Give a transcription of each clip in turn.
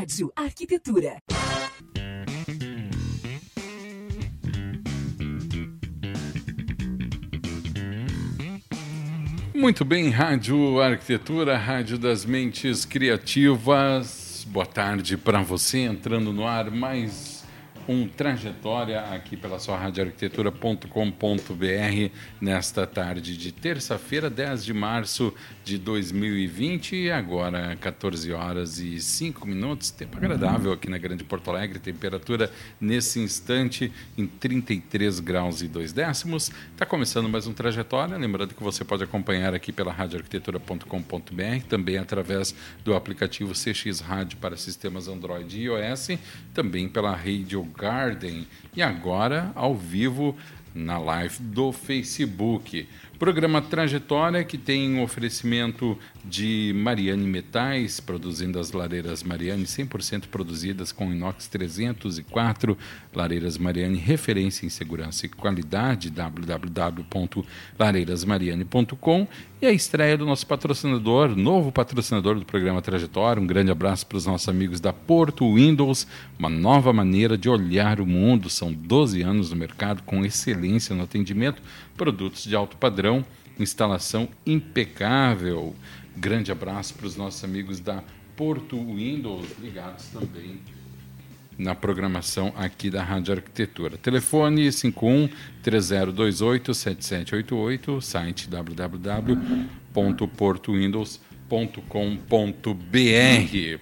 Rádio Arquitetura. Muito bem, Rádio Arquitetura, Rádio das Mentes Criativas. Boa tarde para você, entrando no ar mais um Trajetória aqui pela sua radioarquitetura.com.br nesta tarde de terça-feira, 10 de março de 2020 e agora 14 horas e 5 minutos, tempo agradável aqui na Grande Porto Alegre, temperatura nesse instante em 33 graus e 2 décimos. Está começando mais um Trajetória, lembrando que você pode acompanhar aqui pela radioarquitetura.com.br, também através do aplicativo CX Rádio para sistemas Android e iOS, também pela Radio Garden e agora ao vivo na live do Facebook. Programa Trajetória, que tem um oferecimento de Mariane Metais, produzindo as lareiras Mariane 100% produzidas com inox 304. Lareiras Mariane, referência em segurança e qualidade, www.lareirasmariane.com. E a estreia do nosso patrocinador, novo patrocinador do programa Trajetória. Um grande abraço para os nossos amigos da Porto Windows, uma nova maneira de olhar o mundo. São 12 anos no mercado com excelência no atendimento produtos de alto padrão, instalação impecável. Grande abraço para os nossos amigos da Porto Windows, ligados também na programação aqui da Rádio Arquitetura. Telefone 51 3028 7788, site www.portowindows.com.br.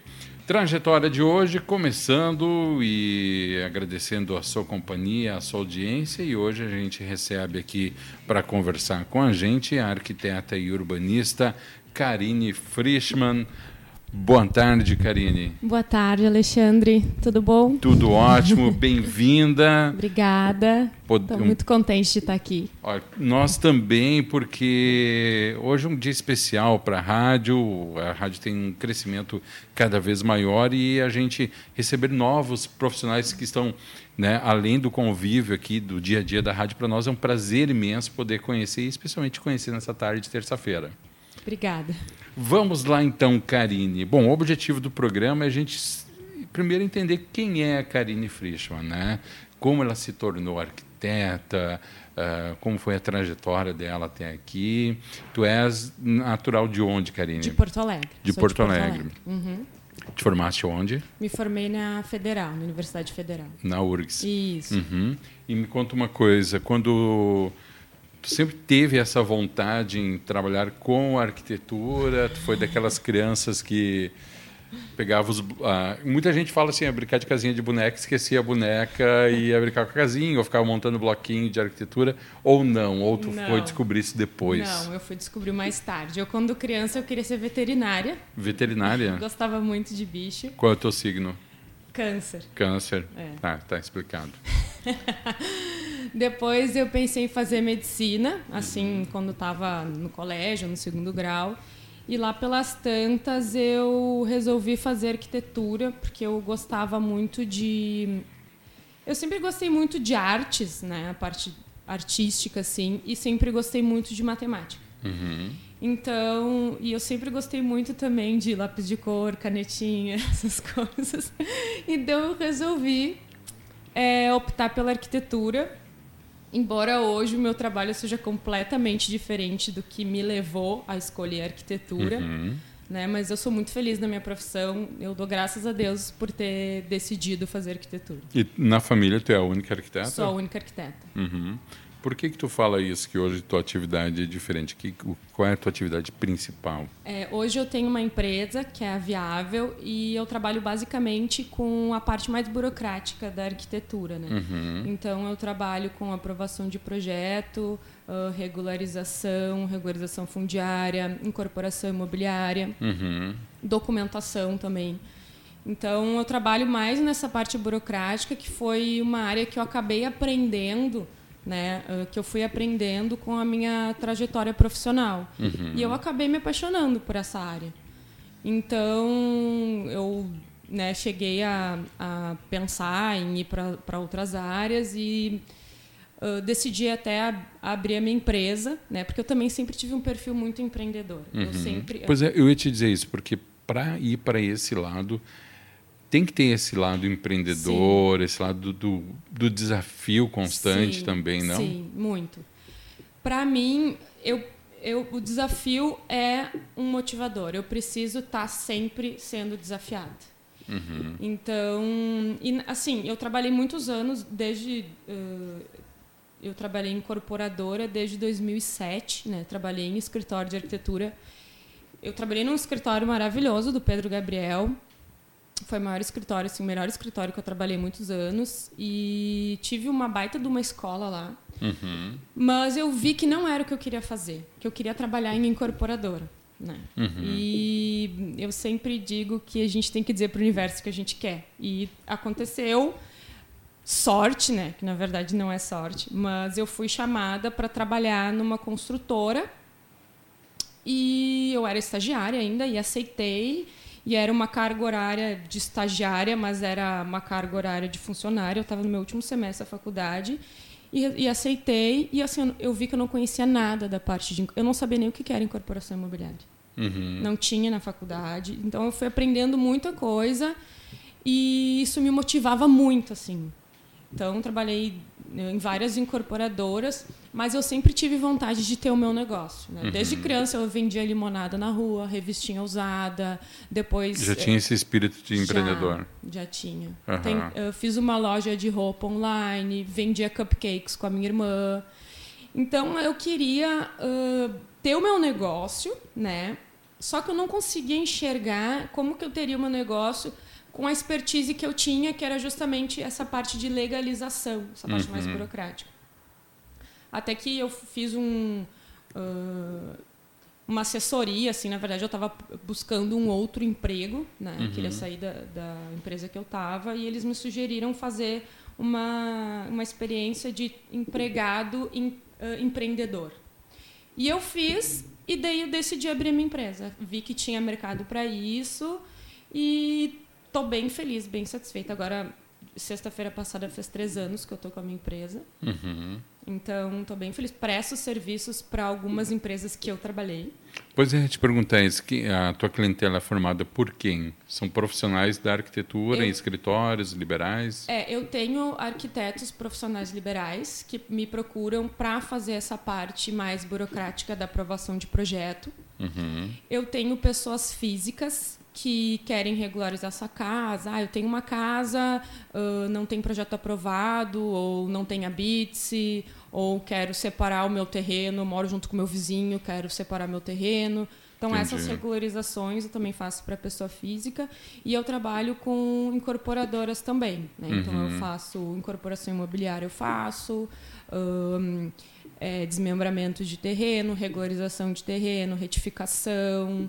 Trajetória de hoje começando e agradecendo a sua companhia, a sua audiência e hoje a gente recebe aqui para conversar com a gente a arquiteta e urbanista Karine Frischmann. Boa tarde, Karine. Boa tarde, Alexandre. Tudo bom? Tudo ótimo, bem-vinda. Obrigada. Estou muito contente de estar aqui. Nós também, porque hoje é um dia especial para a rádio. A rádio tem um crescimento cada vez maior e a gente receber novos profissionais que estão né, além do convívio aqui do dia a dia da rádio, para nós é um prazer imenso poder conhecer, e especialmente conhecer nessa tarde de terça-feira. Obrigada. Vamos lá então, Karine. Bom, o objetivo do programa é a gente primeiro entender quem é a Karine Frischmann, né? Como ela se tornou arquiteta, uh, como foi a trajetória dela até aqui. Tu és natural de onde, Karine? De Porto Alegre. De, Porto, de Porto, Alegre. Alegre. Uhum. Te formaste onde? Me formei na Federal, na Universidade Federal. Na URGS. Isso. Uhum. E me conta uma coisa, quando Tu sempre teve essa vontade em trabalhar com arquitetura? Tu foi daquelas crianças que pegava os. Ah, muita gente fala assim, a brincar de casinha de boneca, esquecia a boneca e ia brincar com a casinha, ou ficava montando bloquinho de arquitetura, ou não, ou tu não. foi descobrir isso depois? Não, eu fui descobrir mais tarde. Eu, quando criança, eu queria ser veterinária. Veterinária? Gostava muito de bicho. Qual é o teu signo? Câncer. Câncer. É. Ah, tá explicado. Depois eu pensei em fazer medicina, assim, quando estava no colégio, no segundo grau. E lá pelas tantas eu resolvi fazer arquitetura, porque eu gostava muito de. Eu sempre gostei muito de artes, né? A parte artística, assim, e sempre gostei muito de matemática. Uhum. Então, e eu sempre gostei muito também de lápis de cor, canetinha, essas coisas. Então eu resolvi é, optar pela arquitetura embora hoje o meu trabalho seja completamente diferente do que me levou a escolher arquitetura, uhum. né? Mas eu sou muito feliz na minha profissão. Eu dou graças a Deus por ter decidido fazer arquitetura. E na família tu é a única arquiteta? Sou a única arquiteta. Uhum. Por que que tu fala isso, que hoje tua atividade é diferente? Que, qual é a tua atividade principal? É, hoje eu tenho uma empresa que é a Viável e eu trabalho basicamente com a parte mais burocrática da arquitetura. Né? Uhum. Então eu trabalho com aprovação de projeto, regularização, regularização fundiária, incorporação imobiliária, uhum. documentação também. Então eu trabalho mais nessa parte burocrática, que foi uma área que eu acabei aprendendo né, que eu fui aprendendo com a minha trajetória profissional. Uhum. E eu acabei me apaixonando por essa área. Então, eu né, cheguei a, a, pensar em ir para outras áreas e uh, decidi até abrir a minha empresa, né, porque eu também sempre tive um perfil muito empreendedor. Uhum. Eu sempre, pois é, eu ia te dizer isso, porque para ir para esse lado tem que ter esse lado empreendedor, Sim. esse lado do, do desafio constante Sim. também, não? Sim, muito. Para mim, eu, eu, o desafio é um motivador. Eu preciso estar tá sempre sendo desafiada. Uhum. Então, e, assim, eu trabalhei muitos anos desde uh, eu trabalhei em incorporadora desde 2007, né? Trabalhei em escritório de arquitetura. Eu trabalhei num escritório maravilhoso do Pedro Gabriel. Foi o maior escritório, assim, o melhor escritório que eu trabalhei muitos anos. E tive uma baita de uma escola lá. Uhum. Mas eu vi que não era o que eu queria fazer. Que eu queria trabalhar em incorporadora. Né? Uhum. E eu sempre digo que a gente tem que dizer para o universo que a gente quer. E aconteceu sorte, né? Que na verdade não é sorte, mas eu fui chamada para trabalhar numa construtora e eu era estagiária ainda e aceitei. E era uma carga horária de estagiária, mas era uma carga horária de funcionária. Eu estava no meu último semestre da faculdade e, e, aceitei. E assim, eu vi que eu não conhecia nada da parte de. Eu não sabia nem o que era incorporação imobiliária. Uhum. Não tinha na faculdade. Então eu fui aprendendo muita coisa e isso me motivava muito, assim. Então, trabalhei em várias incorporadoras, mas eu sempre tive vontade de ter o meu negócio. Né? Uhum. Desde criança eu vendia limonada na rua, revistinha usada, depois... Já tinha esse espírito de empreendedor? Já, já tinha. Uhum. Tem, eu fiz uma loja de roupa online, vendia cupcakes com a minha irmã. Então, eu queria uh, ter o meu negócio, né? Só que eu não conseguia enxergar como que eu teria o meu negócio com a expertise que eu tinha, que era justamente essa parte de legalização, essa parte uhum. mais burocrática. Até que eu fiz um, uh, uma assessoria, assim, na verdade eu estava buscando um outro emprego, né? Uhum. Queria sair da, da empresa que eu estava e eles me sugeriram fazer uma, uma experiência de empregado em, uh, empreendedor. E eu fiz e daí eu decidi abrir minha empresa. Vi que tinha mercado para isso e Estou bem feliz, bem satisfeita. Agora, sexta-feira passada fez três anos que eu estou com a minha empresa. Uhum. Então, estou bem feliz. Presto serviços para algumas empresas que eu trabalhei. Pois é, te perguntar isso, que a tua clientela é formada por quem? São profissionais da arquitetura, eu, escritórios liberais? É, eu tenho arquitetos profissionais liberais que me procuram para fazer essa parte mais burocrática da aprovação de projeto. Uhum. Eu tenho pessoas físicas que querem regularizar sua casa. Ah, eu tenho uma casa, uh, não tem projeto aprovado, ou não tem habite, ou quero separar o meu terreno, moro junto com meu vizinho, quero separar meu terreno. Então, Entendi. essas regularizações eu também faço para pessoa física e eu trabalho com incorporadoras também. Né? Então, uhum. eu faço incorporação imobiliária, eu faço. Um, é, desmembramento de terreno, regularização de terreno, retificação,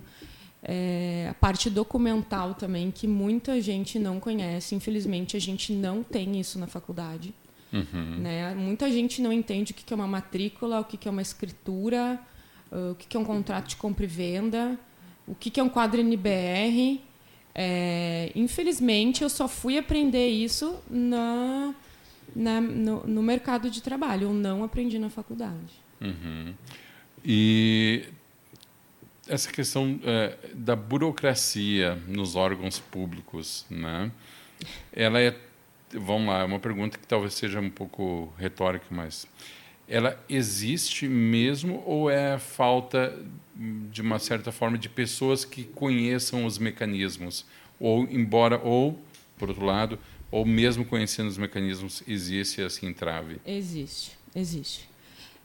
é, a parte documental também, que muita gente não conhece. Infelizmente, a gente não tem isso na faculdade. Uhum. Né? Muita gente não entende o que é uma matrícula, o que é uma escritura, o que é um contrato de compra e venda, o que é um quadro NBR. É, infelizmente, eu só fui aprender isso na, na no, no, mercado de trabalho. Eu não aprendi na faculdade. Uhum. E essa questão é, da burocracia nos órgãos públicos, né? Ela é, vamos lá, é uma pergunta que talvez seja um pouco retórica, mas ela existe mesmo ou é falta de uma certa forma de pessoas que conheçam os mecanismos? Ou embora ou por outro lado ou mesmo conhecendo os mecanismos existe esse entrave? Existe existe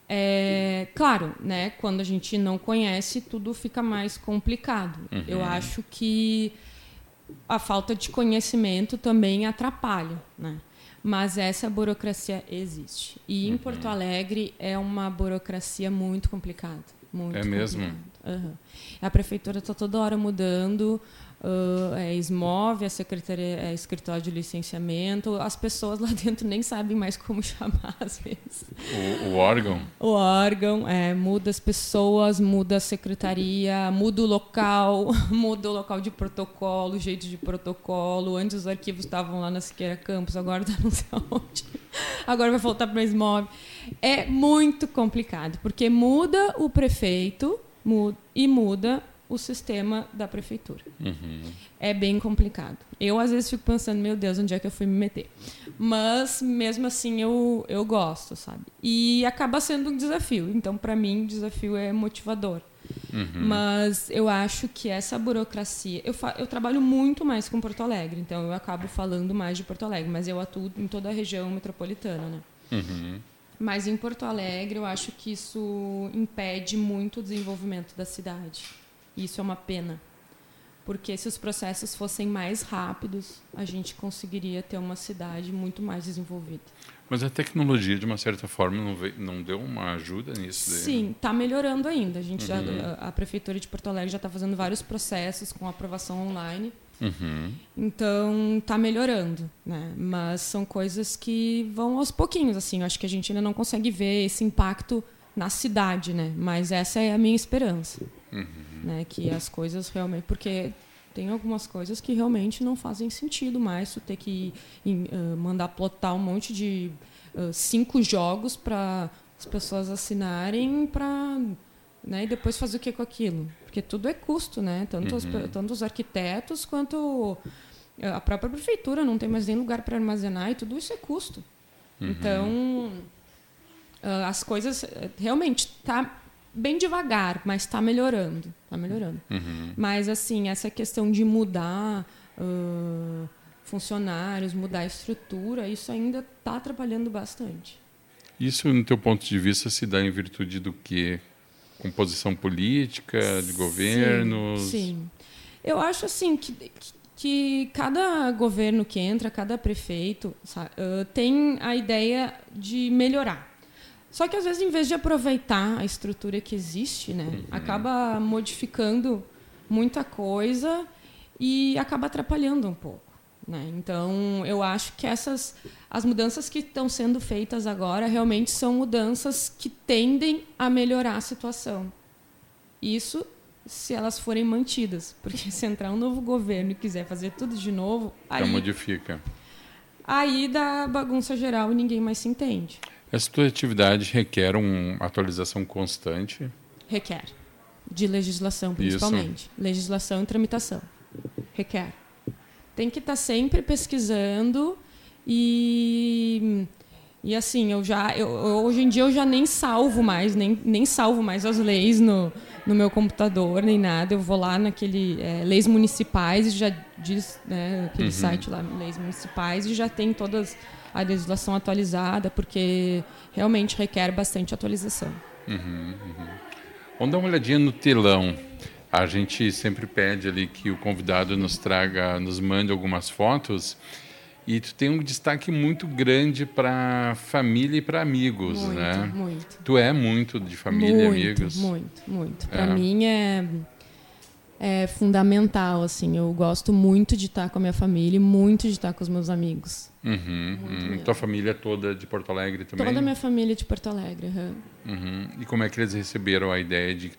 é, claro, né, quando a gente não conhece, tudo fica mais complicado. Uhum. Eu acho que a falta de conhecimento também atrapalha, né? Mas essa burocracia existe. E uhum. em Porto Alegre é uma burocracia muito complicada. Muito é mesmo? Uhum. A prefeitura está toda hora mudando uh, é SMOV, a secretaria, é escritório de licenciamento. As pessoas lá dentro nem sabem mais como chamar, às vezes. O, o órgão? O órgão, é, muda as pessoas, muda a secretaria, muda o local, muda o local de protocolo, o jeito de protocolo. Antes os arquivos estavam lá na Siqueira Campos, agora está não sei onde. Agora vai voltar para o SMOV. É muito complicado, porque muda o prefeito muda, e muda o sistema da prefeitura. Uhum. É bem complicado. Eu, às vezes, fico pensando, meu Deus, onde é que eu fui me meter? Mas, mesmo assim, eu, eu gosto, sabe? E acaba sendo um desafio. Então, para mim, o desafio é motivador. Uhum. Mas eu acho que essa burocracia. Eu, fa eu trabalho muito mais com Porto Alegre, então eu acabo falando mais de Porto Alegre, mas eu atuo em toda a região metropolitana, né? Uhum. Mas em Porto Alegre eu acho que isso impede muito o desenvolvimento da cidade. E isso é uma pena. Porque se os processos fossem mais rápidos, a gente conseguiria ter uma cidade muito mais desenvolvida. Mas a tecnologia, de uma certa forma, não, veio, não deu uma ajuda nisso? Daí? Sim, está melhorando ainda. A, gente uhum. já, a, a, Prefeitura de Porto Alegre já está fazendo vários processos com aprovação online. Uhum. Então, está melhorando. Né? Mas são coisas que vão aos pouquinhos. assim. Eu acho que a gente ainda não consegue ver esse impacto na cidade, né? Mas essa é a minha esperança. Uhum. Né? Que as coisas realmente... Porque tem algumas coisas que realmente não fazem sentido mais tu ter que uh, mandar plotar um monte de uh, cinco jogos para as pessoas assinarem para né, e depois fazer o que com aquilo porque tudo é custo né tanto, uhum. os, tanto os arquitetos quanto a própria prefeitura não tem mais nem lugar para armazenar e tudo isso é custo uhum. então uh, as coisas realmente tá bem devagar, mas está melhorando. Está melhorando. Uhum. Mas, assim, essa questão de mudar uh, funcionários, mudar a estrutura, isso ainda está atrapalhando bastante. Isso, no teu ponto de vista, se dá em virtude do quê? Composição política, de governos? Sim, sim. Eu acho, assim, que, que cada governo que entra, cada prefeito, sabe, uh, tem a ideia de melhorar. Só que às vezes, em vez de aproveitar a estrutura que existe, né, uhum. acaba modificando muita coisa e acaba atrapalhando um pouco. Né? Então, eu acho que essas as mudanças que estão sendo feitas agora realmente são mudanças que tendem a melhorar a situação. Isso se elas forem mantidas, porque se entrar um novo governo e quiser fazer tudo de novo, aí Já modifica. Aí dá bagunça geral e ninguém mais se entende. Essa tua atividade requer uma atualização constante? Requer. De legislação, principalmente. Isso. Legislação e tramitação. Requer. Tem que estar tá sempre pesquisando e e assim, eu já eu, hoje em dia eu já nem salvo mais, nem, nem salvo mais as leis no, no meu computador, nem nada. Eu vou lá naquele é, leis municipais e já diz, né, aquele uhum. site lá, leis municipais, e já tem todas a legislação atualizada, porque realmente requer bastante atualização. Uhum, uhum. Vamos dar uma olhadinha no telão. A gente sempre pede ali que o convidado nos traga, nos mande algumas fotos. E tu tem um destaque muito grande para família e para amigos, muito, né? Muito. Tu é muito de família muito, e amigos. Muito, muito. Para é. mim é é fundamental, assim. Eu gosto muito de estar com a minha família e muito de estar com os meus amigos. Uhum, uhum. Tua família é toda de Porto Alegre também? Toda a minha família é de Porto Alegre. Uhum. Uhum. E como é que eles receberam a ideia de,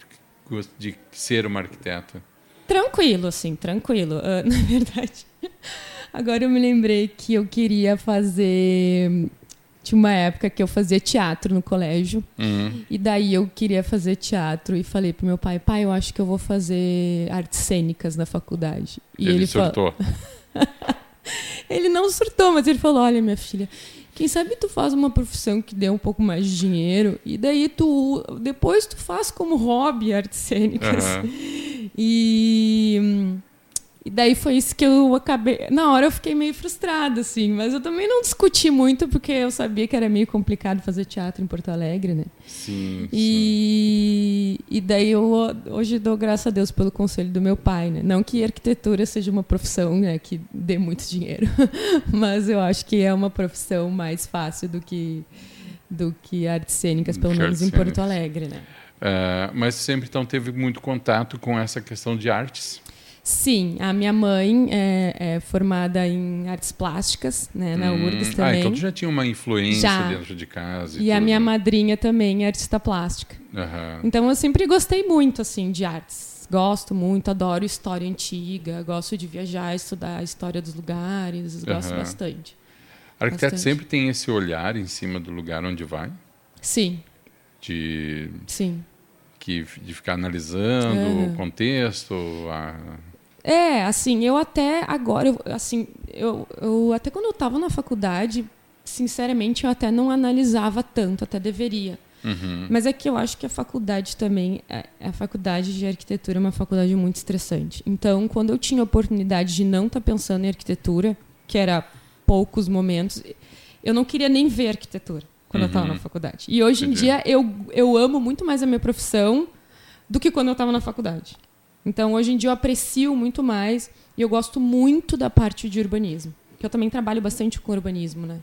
de ser uma arquiteta? Tranquilo, assim, tranquilo. Uh, na verdade, agora eu me lembrei que eu queria fazer tinha uma época que eu fazia teatro no colégio. Uhum. E daí eu queria fazer teatro e falei pro meu pai, pai, eu acho que eu vou fazer artes cênicas na faculdade. E ele, ele surtou. ele não surtou, mas ele falou, olha, minha filha, quem sabe tu faz uma profissão que dê um pouco mais de dinheiro e daí tu depois tu faz como hobby artes cênicas. Uhum. E e daí foi isso que eu acabei. Na hora eu fiquei meio frustrada, assim, mas eu também não discuti muito, porque eu sabia que era meio complicado fazer teatro em Porto Alegre, né? Sim. E, sim. e daí eu hoje dou graças a Deus pelo conselho do meu pai, né? Não que arquitetura seja uma profissão né, que dê muito dinheiro, mas eu acho que é uma profissão mais fácil do que, do que artes cênicas, pelo menos em Porto Alegre, né? Uh, mas sempre então teve muito contato com essa questão de artes? Sim, a minha mãe é, é formada em artes plásticas, né, na hum, URGS também. Ah, então tu já tinha uma influência já. dentro de casa. E, e a minha madrinha também é artista plástica. Uhum. Então eu sempre gostei muito assim de artes. Gosto muito, adoro história antiga, gosto de viajar, estudar a história dos lugares, gosto uhum. bastante. Arquiteto bastante. sempre tem esse olhar em cima do lugar onde vai? Sim. De Sim que de ficar analisando uhum. o contexto, a... É, assim, eu até agora, eu, assim, eu, eu até quando eu estava na faculdade, sinceramente, eu até não analisava tanto, até deveria. Uhum. Mas é que eu acho que a faculdade também, é, a faculdade de arquitetura é uma faculdade muito estressante. Então, quando eu tinha a oportunidade de não estar tá pensando em arquitetura, que era poucos momentos, eu não queria nem ver arquitetura quando uhum. eu estava na faculdade. E hoje Entendi. em dia eu, eu amo muito mais a minha profissão do que quando eu estava na faculdade. Então, hoje em dia eu aprecio muito mais e eu gosto muito da parte de urbanismo. Que eu também trabalho bastante com urbanismo, né?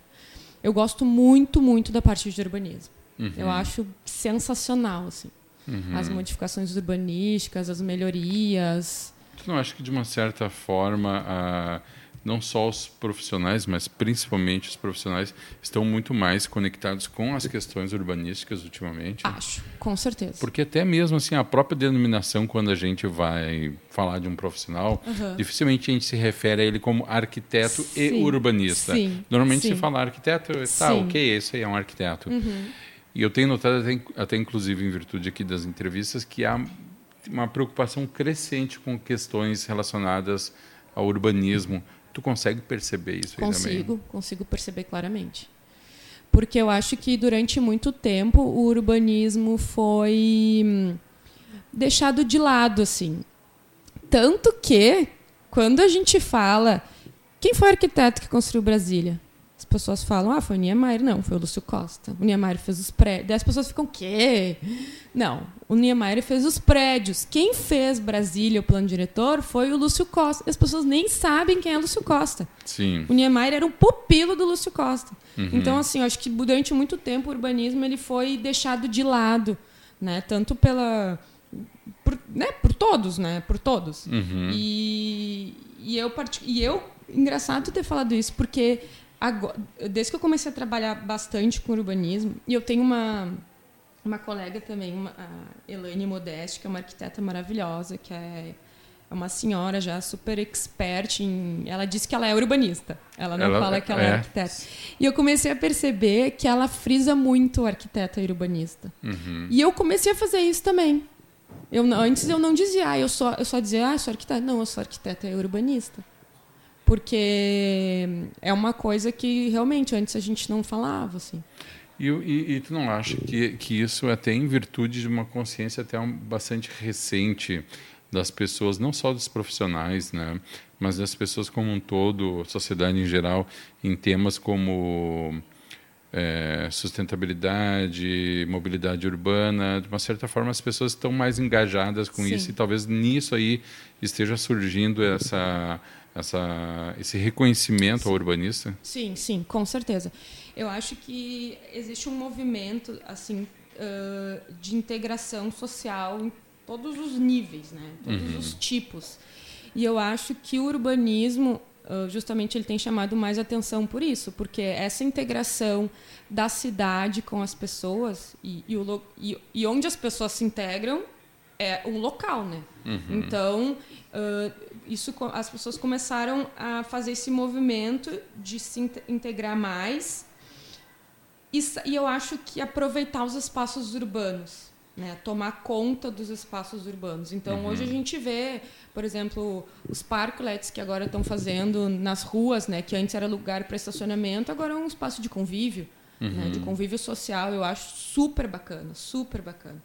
Eu gosto muito, muito da parte de urbanismo. Uhum. Eu acho sensacional, assim. Uhum. As modificações urbanísticas, as melhorias. Tu não acha que, de uma certa forma, a não só os profissionais, mas principalmente os profissionais estão muito mais conectados com as questões urbanísticas ultimamente. Acho, com certeza. Porque até mesmo assim a própria denominação quando a gente vai falar de um profissional, uhum. dificilmente a gente se refere a ele como arquiteto sim, e urbanista. Sim, Normalmente sim. se fala arquiteto, tá, ok, esse aí é um arquiteto. Uhum. E eu tenho notado até, até inclusive em virtude aqui das entrevistas que há uma preocupação crescente com questões relacionadas ao urbanismo Tu consegue perceber isso aí consigo, também? Consigo perceber claramente. Porque eu acho que durante muito tempo o urbanismo foi hum, deixado de lado, assim. Tanto que, quando a gente fala. Quem foi o arquiteto que construiu Brasília? As pessoas falam, ah, foi o Niemeyer. Não, foi o Lúcio Costa. O Niemeyer fez os prédios. Daí as pessoas ficam, quê? Não, o Niemeyer fez os prédios. Quem fez Brasília, o plano diretor, foi o Lúcio Costa. As pessoas nem sabem quem é Lúcio Costa. Sim. O Niemeyer era um pupilo do Lúcio Costa. Uhum. Então, assim, eu acho que durante muito tempo o urbanismo ele foi deixado de lado, né? Tanto pela... Por, né? por todos, né? Por todos. Uhum. E, e, eu, e eu... Engraçado ter falado isso, porque agora, desde que eu comecei a trabalhar bastante com urbanismo, e eu tenho uma, uma colega também, uma, a Elaine Modeste, que é uma arquiteta maravilhosa, que é, é uma senhora já super expert em. Ela disse que ela é urbanista. Ela não ela, fala que ela é. é. arquiteta. E eu comecei a perceber que ela frisa muito arquiteta e urbanista. Uhum. E eu comecei a fazer isso também. Eu, antes eu não dizia, ah, eu só, eu só dizia, ah, sou arquiteta. Não, eu sou arquiteta e urbanista porque é uma coisa que realmente antes a gente não falava assim. E, e, e tu não acha que, que isso é até em virtude de uma consciência até um, bastante recente das pessoas, não só dos profissionais, né, mas das pessoas como um todo, sociedade em geral, em temas como é, sustentabilidade, mobilidade urbana, de uma certa forma as pessoas estão mais engajadas com Sim. isso e talvez nisso aí esteja surgindo essa essa, esse reconhecimento ao urbanista? Sim, sim, com certeza. Eu acho que existe um movimento assim uh, de integração social em todos os níveis, né? todos uhum. os tipos. E eu acho que o urbanismo, uh, justamente, ele tem chamado mais atenção por isso, porque essa integração da cidade com as pessoas e, e, o, e, e onde as pessoas se integram é um local, né? Uhum. Então, uh, isso, as pessoas começaram a fazer esse movimento de se integrar mais e, e eu acho que aproveitar os espaços urbanos, né? tomar conta dos espaços urbanos. Então, uhum. hoje a gente vê, por exemplo, os parklets que agora estão fazendo nas ruas, né? que antes era lugar para estacionamento, agora é um espaço de convívio, uhum. né? de convívio social. Eu acho super bacana, super bacana.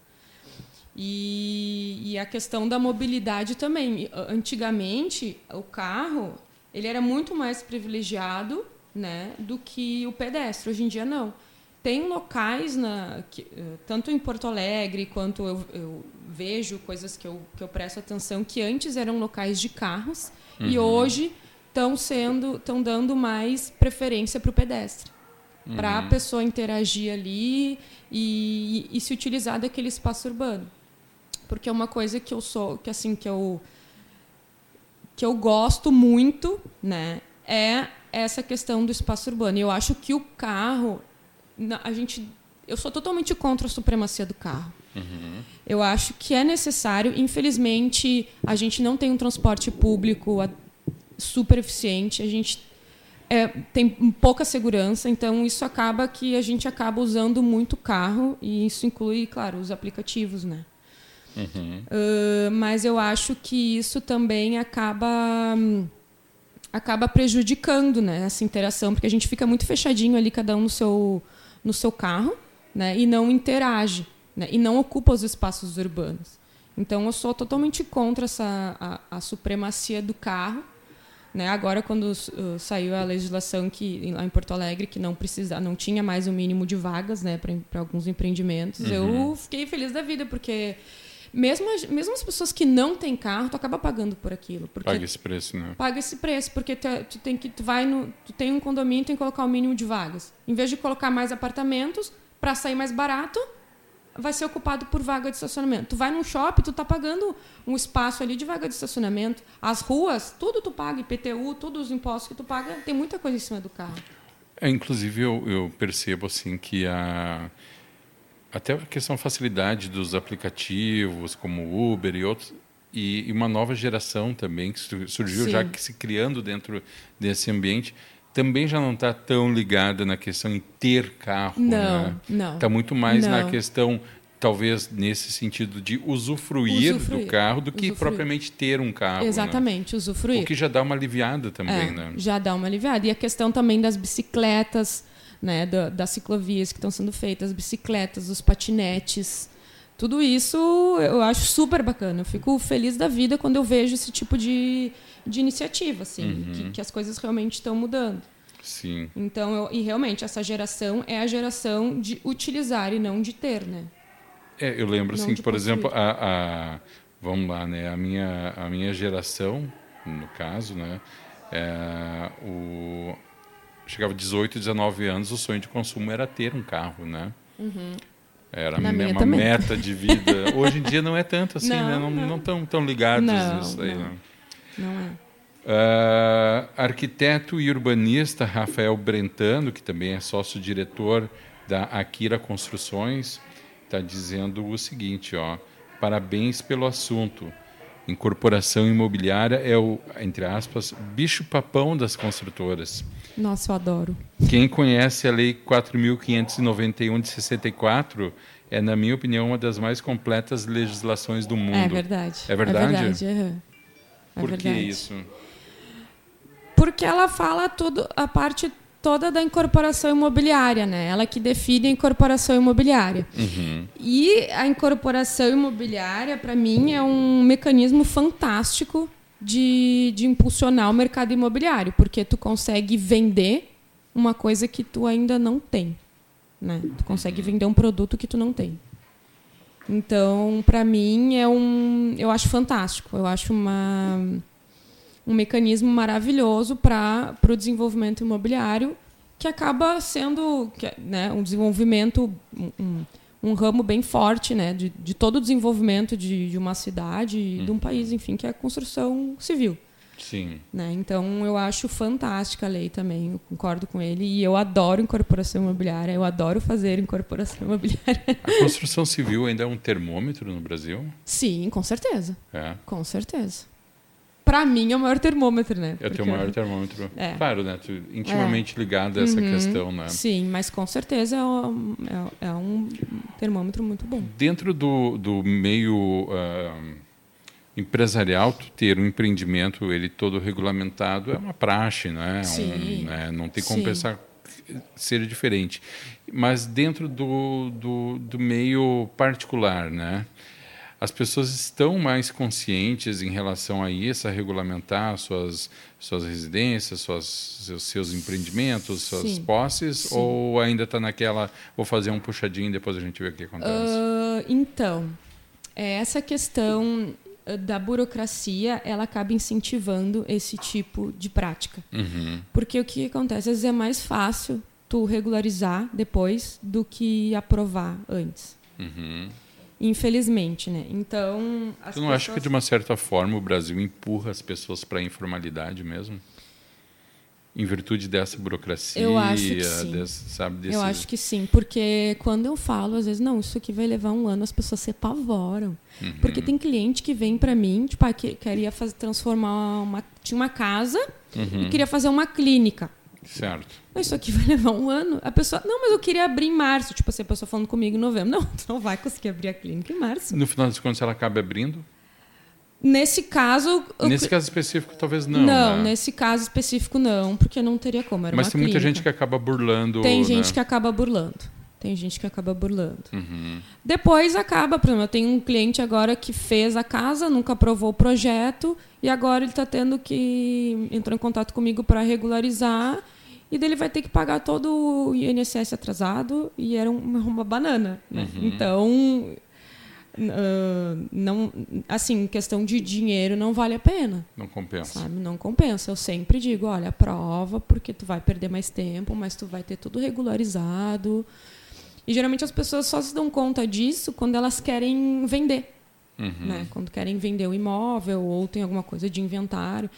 E, e, a questão da mobilidade também. Antigamente, o carro ele era muito mais privilegiado né, do que o pedestre. Hoje em dia, não. Tem locais, na, que, eh, tanto em Porto Alegre, quanto eu, eu, vejo coisas que eu, que eu presto atenção, que antes eram locais de carros uhum. e hoje estão sendo estão dando mais preferência para o pedestre. Uhum. Para a pessoa interagir ali e, e, e se utilizar daquele espaço urbano porque é uma coisa que eu sou, que assim que eu que eu gosto muito, né, é essa questão do espaço urbano. Eu acho que o carro, a gente, eu sou totalmente contra a supremacia do carro. Uhum. Eu acho que é necessário. Infelizmente, a gente não tem um transporte público super eficiente. A gente é, tem pouca segurança, então isso acaba que a gente acaba usando muito carro e isso inclui, claro, os aplicativos, né? Uhum. Uh, mas eu acho que isso também acaba acaba prejudicando né, essa interação, porque a gente fica muito fechadinho ali, cada um no seu, no seu carro, né, e não interage, né, e não ocupa os espaços urbanos. Então, eu sou totalmente contra essa, a, a supremacia do carro. Né? Agora, quando uh, saiu a legislação que lá em Porto Alegre que não precisa, não tinha mais o um mínimo de vagas né, para alguns empreendimentos, uhum. eu fiquei feliz da vida, porque mesmo, mesmo as pessoas que não têm carro, tu acaba pagando por aquilo. Porque paga esse preço, né? Paga esse preço, porque tu, tu, tem que tu vai no, tu tem um condomínio, tem que colocar o mínimo de vagas. Em vez de colocar mais apartamentos para sair mais barato, vai ser ocupado por vaga de estacionamento. Tu vai num shopping, tu tá pagando um espaço ali de vaga de estacionamento. As ruas, tudo tu paga, IPTU, todos os impostos que tu paga, tem muita coisa em cima do carro. É, inclusive eu, eu percebo assim que a até a questão da facilidade dos aplicativos como Uber e outros e, uma nova geração também que surgiu Sim. já que se criando dentro desse ambiente também já não está tão ligada na questão em ter carro não né? não está muito mais não. na questão talvez nesse sentido de usufruir, usufruir. do carro do que usufruir. propriamente ter um carro. Né? Exatamente, né? usufruir. O que já dá uma aliviada também, é, né? Já dá uma aliviada. E a questão também das bicicletas, né, da, das ciclovias que estão sendo feitas, bicicletas, os patinetes. Tudo isso eu acho super bacana. Eu fico feliz da vida quando eu vejo esse tipo de, de iniciativa, assim, uhum. que, que, as coisas realmente estão mudando. Sim. Então, eu, e realmente essa geração é a geração de utilizar e não de ter, né? É, eu lembro, assim, por exemplo, a, a, vamos lá, né, a minha a minha geração, no caso, né, é, o chegava 18, 19 anos, o sonho de consumo era ter um carro, né? Uhum. Era uma também. meta de vida. Hoje em dia não é tanto assim, não, né? Não, não. não tão, tão ligados não, nisso aí, não. Não, é. Uh, arquiteto e urbanista Rafael Brentano, que também é sócio-diretor da Akira Construções, está dizendo o seguinte, ó, parabéns pelo assunto. Incorporação imobiliária é o, entre aspas, bicho-papão das construtoras. Nossa, eu adoro. Quem conhece a Lei 4.591 de 64 é, na minha opinião, uma das mais completas legislações do mundo. É verdade. É verdade? É verdade. É. É Por verdade. que isso? Porque ela fala tudo, a parte toda da incorporação imobiliária, né? Ela que define a incorporação imobiliária. Uhum. E a incorporação imobiliária, para mim, é um mecanismo fantástico de, de impulsionar o mercado imobiliário, porque tu consegue vender uma coisa que tu ainda não tem. Né? Tu consegue vender um produto que tu não tem. Então, para mim, é um, eu acho fantástico. Eu acho uma, um mecanismo maravilhoso para o desenvolvimento imobiliário, que acaba sendo né, um desenvolvimento, um, um ramo bem forte né, de, de todo o desenvolvimento de, de uma cidade e uhum. de um uhum. país, enfim, que é a construção civil. Sim. Né? Então, eu acho fantástica a lei também, eu concordo com ele. E eu adoro incorporação imobiliária, eu adoro fazer incorporação imobiliária. A construção civil ainda é um termômetro no Brasil? Sim, com certeza. É. Com certeza para mim é o maior termômetro, né? É o teu maior termômetro. É. Claro, né? Tu, intimamente é. ligado a essa uhum. questão, né? Sim, mas com certeza é um, é, é um termômetro muito bom. Dentro do, do meio uh, empresarial, tu ter um empreendimento ele todo regulamentado é uma praxe, né? Sim. Um, né? Não tem como Sim. pensar ser diferente. Mas dentro do, do, do meio particular, né? As pessoas estão mais conscientes em relação a isso, a regulamentar suas, suas residências, suas, seus, seus empreendimentos, suas Sim. posses, Sim. ou ainda está naquela, vou fazer um puxadinho e depois a gente vê o que acontece? Uh, então, é essa questão uh, da burocracia, ela acaba incentivando esse tipo de prática. Uhum. Porque o que acontece? Às vezes é mais fácil tu regularizar depois do que aprovar antes. Uhum. Infelizmente, né? Então. Você não pessoas... acha que de uma certa forma o Brasil empurra as pessoas para a informalidade mesmo? Em virtude dessa burocracia, eu acho que sim. Desse, sabe, desse... Eu acho que sim, porque quando eu falo, às vezes, não, isso aqui vai levar um ano, as pessoas se apavoram. Uhum. Porque tem cliente que vem para mim, tipo, ah, que queria fazer, transformar uma. Tinha uma casa uhum. e queria fazer uma clínica. Certo. Isso aqui vai levar um ano. A pessoa, não, mas eu queria abrir em março. Tipo assim, a pessoa falando comigo em novembro. Não, tu não vai conseguir abrir a clínica em março. No final das contas, ela acaba abrindo? Nesse caso. Nesse caso específico, talvez não. Não, né? nesse caso específico não, porque não teria como. Era Mas tem muita clínica. gente que acaba burlando. Tem gente né? que acaba burlando. Tem gente que acaba burlando. Uhum. Depois acaba, por exemplo, eu tenho um cliente agora que fez a casa, nunca aprovou o projeto, e agora ele está tendo que. entrou em contato comigo para regularizar, e daí ele vai ter que pagar todo o INSS atrasado, e era uma, uma banana. Né? Uhum. Então. ah, não, assim, questão de dinheiro não vale a pena. Não compensa. Sabe? Não compensa. Eu sempre digo, olha, prova, porque tu vai perder mais tempo, mas tu vai ter tudo regularizado. E geralmente as pessoas só se dão conta disso quando elas querem vender. Uhum. Né? Quando querem vender o imóvel ou tem alguma coisa de inventário.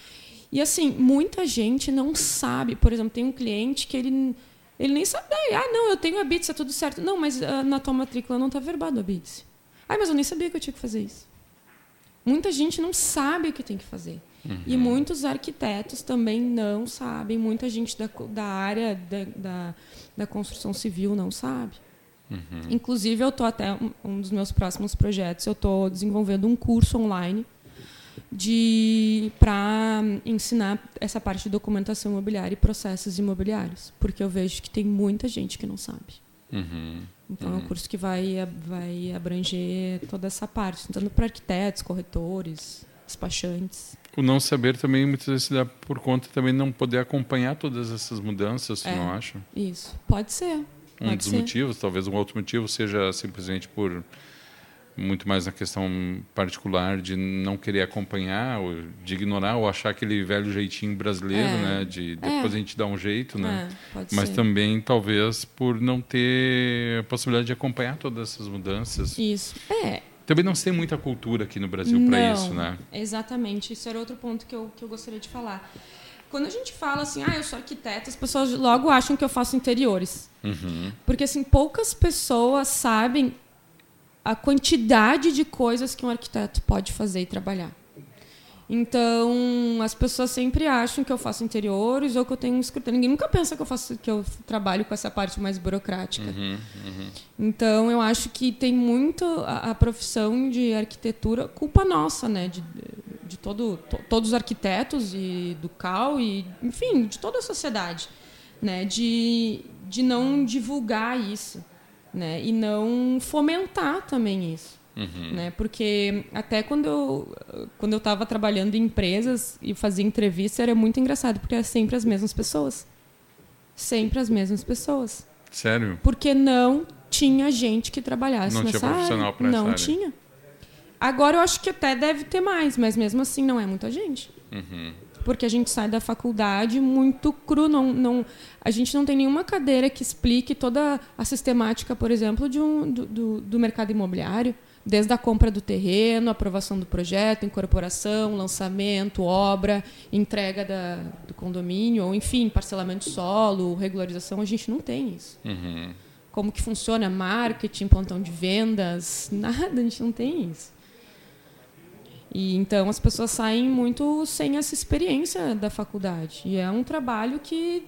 E assim, muita gente não sabe. Por exemplo, tem um cliente que ele, ele nem sabe. Ah, não, eu tenho a BITS, é tudo certo. Não, mas ah, na tua matrícula não está verbado a BITS. Ah, mas eu nem sabia que eu tinha que fazer isso. Muita gente não sabe o que tem que fazer. E muitos arquitetos também não sabem. Muita gente da, da área da, da, da construção civil não sabe. Inclusive, eu estou até um, um dos meus próximos projetos, eu estou desenvolvendo um curso online de para ensinar essa parte de documentação imobiliária e processos imobiliários, porque eu vejo que tem muita gente que não sabe. Uhum. Então é um curso que vai vai abranger toda essa parte, tanto para arquitetos, corretores, despachantes. O não saber também muitas vezes se dá por conta também não poder acompanhar todas essas mudanças, você É. não acha? Isso, pode ser. Um pode dos ser. motivos, talvez um outro motivo seja simplesmente por muito mais na questão particular de não querer acompanhar, ou de ignorar ou achar aquele velho jeitinho brasileiro, É. né? De depois É. a gente dá um jeito, né? É, Mas ser. também talvez por não ter a possibilidade de acompanhar todas essas mudanças. Isso. É, Também não tem muita cultura aqui no Brasil para isso, né? Exatamente. Isso era outro ponto que eu, que eu gostaria de falar. Quando a gente fala assim, ah, eu sou arquiteta, as pessoas logo acham que eu faço interiores. Uhum. Porque, assim, poucas pessoas sabem a quantidade de coisas que um arquiteto pode fazer e trabalhar. Então, as pessoas sempre acham que eu faço interiores ou que eu tenho um escritório. Ninguém nunca pensa que eu faço que eu trabalho com essa parte mais burocrática. Uhum, uhum. Então, eu acho que tem muito a, a profissão de arquitetura, culpa nossa, né? De, de todo, to- todos os arquitetos e do CAL e, enfim, de toda a sociedade, né? De, de não divulgar isso, né? E não fomentar também isso. Uhum. Né? Porque até quando eu quando eu estava trabalhando em empresas e fazia entrevista era muito engraçado porque era sempre as mesmas pessoas, sempre as mesmas pessoas Sério? porque não tinha gente que trabalhasse Não tinha nessa profissional área. pra não área. tinha. Agora eu acho que até deve ter mais, mas mesmo assim não é muita gente. Uhum. Porque a gente sai da faculdade muito cru, não, não, a gente não tem nenhuma cadeira que explique toda a sistemática, por exemplo, de um, do, do, do mercado imobiliário, desde a compra do terreno, aprovação do projeto, incorporação, lançamento, obra, entrega da, do condomínio, ou enfim, parcelamento de solo, regularização, a gente não tem isso Uhum. como que funciona marketing, plantão de vendas, nada, a gente não tem isso. E então as pessoas saem muito sem essa experiência da faculdade. E é um trabalho que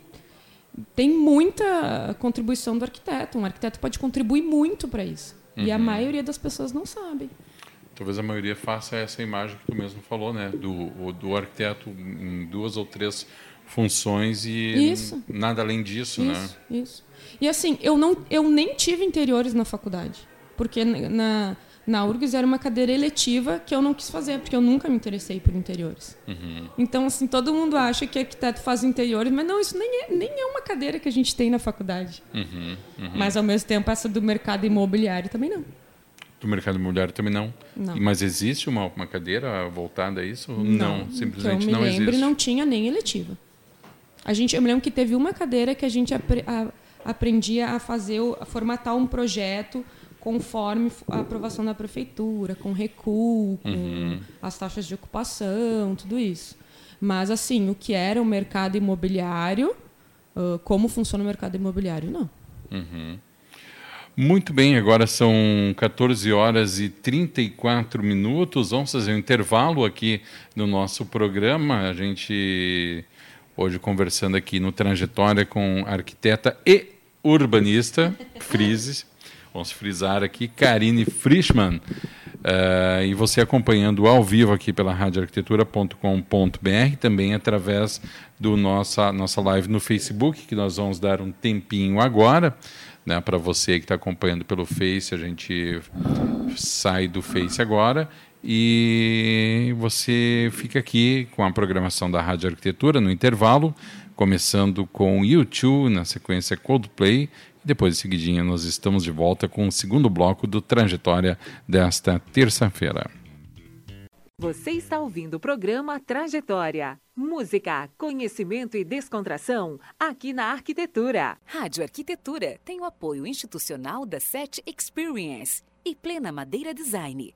tem muita contribuição do arquiteto. Um arquiteto pode contribuir muito para isso. E a Uhum. maioria das pessoas não sabe. Talvez a maioria faça essa imagem que tu mesmo falou, né? Do, do arquiteto em duas ou três funções e Isso. nada além disso, né? Isso, isso. E assim, eu, não, eu nem tive interiores na faculdade. Porque na, na URGS era uma cadeira eletiva que eu não quis fazer, porque eu nunca me interessei por interiores. Uhum. Então, assim, todo mundo acha que arquiteto faz interiores, mas não, isso nem é, nem é uma cadeira que a gente tem na faculdade. Uhum. Uhum. Mas, ao mesmo tempo, essa do mercado imobiliário também não. Do mercado imobiliário também não. Não. Mas existe uma, uma cadeira voltada a isso? que simplesmente eu me não lembre, existe. não tinha nem eletiva. A gente, eu me lembro que teve uma cadeira que a gente apre- a- aprendia a fazer, a formatar um projeto conforme a aprovação da prefeitura, com recuo, com Uhum. as taxas de ocupação, tudo isso. Mas, assim, o que era o mercado imobiliário, ah, como funciona o mercado imobiliário, não. Uhum. Muito bem, agora são 14 horas e 34 minutos. Vamos fazer um intervalo aqui no nosso programa. A gente Hoje conversando aqui no Trajetória com arquiteta e urbanista, frises, vamos frisar aqui, Karine Frischmann. Uh, e você acompanhando ao vivo aqui pela radioarquitetura.com.br, também através do nossa, nossa live no Facebook, que nós vamos dar um tempinho agora. Né, para você que está acompanhando pelo Face, a gente sai do Face agora e você fica aqui com a programação da Rádio Arquitetura no intervalo, começando com YouTube, na sequência Coldplay depois, de seguidinha, nós estamos de volta com o segundo bloco do Trajetória desta terça-feira. Você está ouvindo o programa Trajetória. Música, conhecimento e descontração aqui na Arquitetura. Rádio Arquitetura tem o apoio institucional da SET Experience e Plena Madeira Design.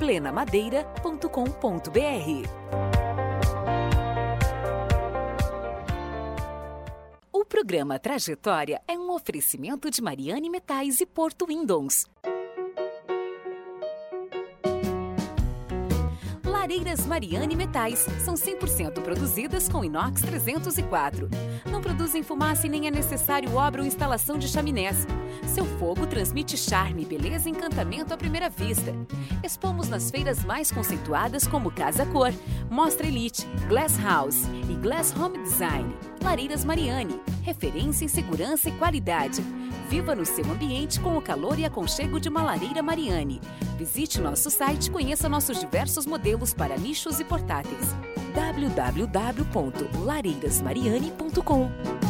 plenamadeira.com.br. O programa Trajetória é um oferecimento de Mariane Metais e Porto Windows. Lareiras Mariane Metais são 100% produzidas com inox 304. Não produzem fumaça e nem é necessário obra ou instalação de chaminés. Seu fogo transmite charme, beleza e encantamento à primeira vista. Expomos nas feiras mais conceituadas como Casa Cor, Mostra Elite, Glass House e Glass Home Design. Lareiras Mariane, referência em segurança e qualidade. Viva no seu ambiente com o calor e aconchego de uma lareira Mariane. Visite nosso site e conheça nossos diversos modelos para nichos e portáteis. www.lareirasmariane.com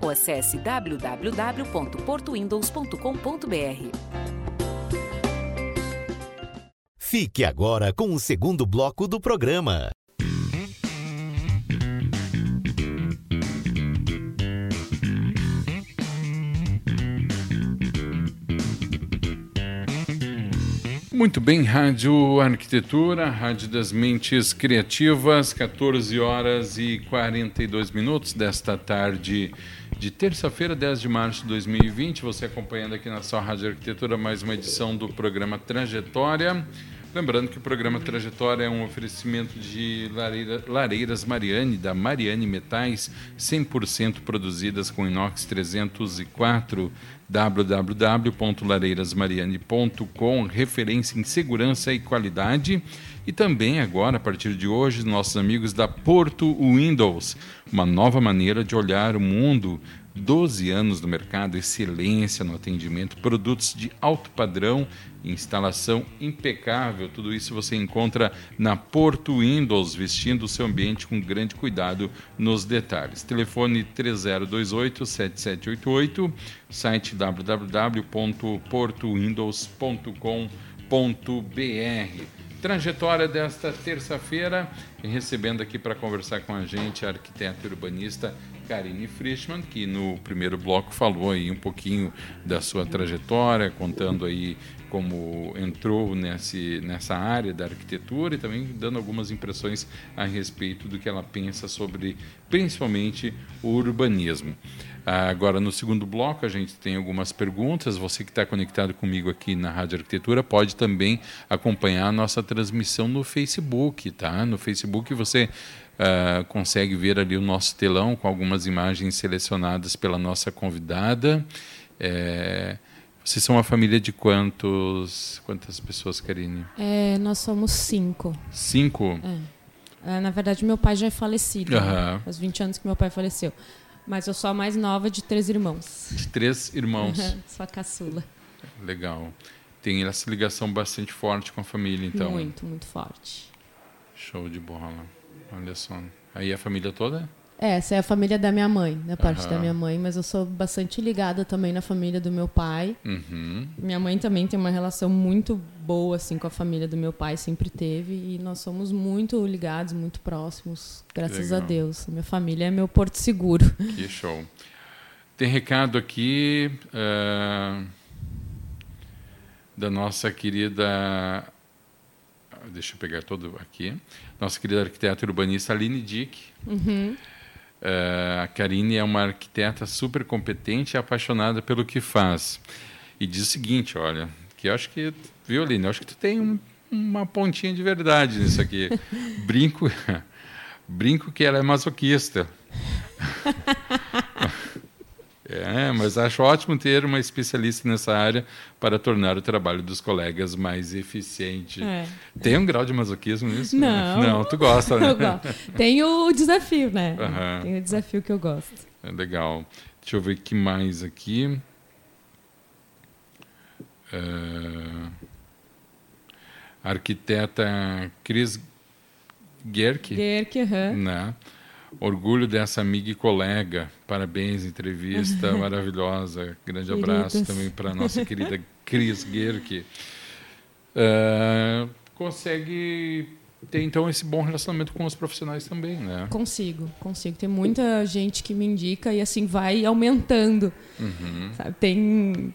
ou acesse www.portowindows.com.br. Fique agora com o segundo bloco do programa. Muito bem, Rádio Arquitetura, Rádio das Mentes Criativas, 14 horas e 42 minutos desta tarde de terça-feira, 10 de março de 2020. Você acompanhando aqui na sua Rádio Arquitetura mais uma edição do programa Trajetória. Lembrando que o programa Trajetória é um oferecimento de lareira, lareiras Mariane, da Mariane Metais, 100% produzidas com inox 304 www.lareirasmariane.com, referência em segurança e qualidade. E também agora, a partir de hoje, nossos amigos da Porto Windows, uma nova maneira de olhar o mundo 12 anos no mercado, excelência no atendimento, produtos de alto padrão, instalação impecável. Tudo isso você encontra na Porto Windows, vestindo o seu ambiente com grande cuidado nos detalhes. Telefone 3028-7788, site www.portowindows.com.br. Trajetória desta terça-feira, recebendo aqui para conversar com a gente a arquiteta urbanista Karine Frischmann, que no primeiro bloco falou aí um pouquinho da sua trajetória, contando aí como entrou nesse, nessa área da arquitetura e também dando algumas impressões a respeito do que ela pensa sobre, principalmente, o urbanismo. Agora, no segundo bloco, a gente tem algumas perguntas. Você que está conectado comigo aqui na Rádio Arquitetura pode também acompanhar a nossa transmissão no Facebook, tá? No Facebook você Uh, consegue ver ali o nosso telão com algumas imagens selecionadas pela nossa convidada. É, vocês são uma família de quantos, quantas pessoas, Karine? É, nós somos cinco. Cinco? É. É, na verdade, meu pai já é falecido. Uhum. Né? Faz 20 anos que meu pai faleceu. Mas eu sou a mais nova de três irmãos. De três irmãos. sou a caçula. Legal. Tem essa ligação bastante forte com a família, então. Muito, muito forte. Show de bola. Olha só. Aí a família toda? É, essa é a família da minha mãe, da parte uhum. da minha mãe, mas eu sou bastante ligada também na família do meu pai. Uhum. Minha mãe também tem uma relação muito boa assim com a família do meu pai, sempre teve, e nós somos muito ligados, muito próximos, graças a Deus. Minha família é meu porto seguro. Que show. Tem recado aqui uh, da nossa querida deixa eu pegar todo aqui. Nossa querida arquiteta urbanista Aline Dick. Uhum. Uh, a Karine é uma arquiteta super competente e apaixonada pelo que faz. E diz o seguinte, olha, que eu acho que, viu, Aline, eu acho que tu tem um, uma pontinha de verdade nisso aqui. brinco, brinco que ela é masoquista. É, mas acho ótimo ter uma especialista nessa área para tornar o trabalho dos colegas mais eficiente. É. Tem um grau de masoquismo nisso? Não. Não, tu gosta, né? Eu gosto. Tem o desafio, né? Uhum. Tem o desafio que eu gosto. É legal. Deixa eu ver o que mais aqui. Uh, arquiteta Cris Gerke. Gerke, uhum. né? Orgulho dessa amiga e colega. Parabéns, entrevista maravilhosa. Grande abraço também para a nossa querida Cris Gerke. Uh, consegue ter, então, esse bom relacionamento com os profissionais também, né? Consigo, consigo. Tem muita gente que me indica e, assim, vai aumentando. Uhum. Tem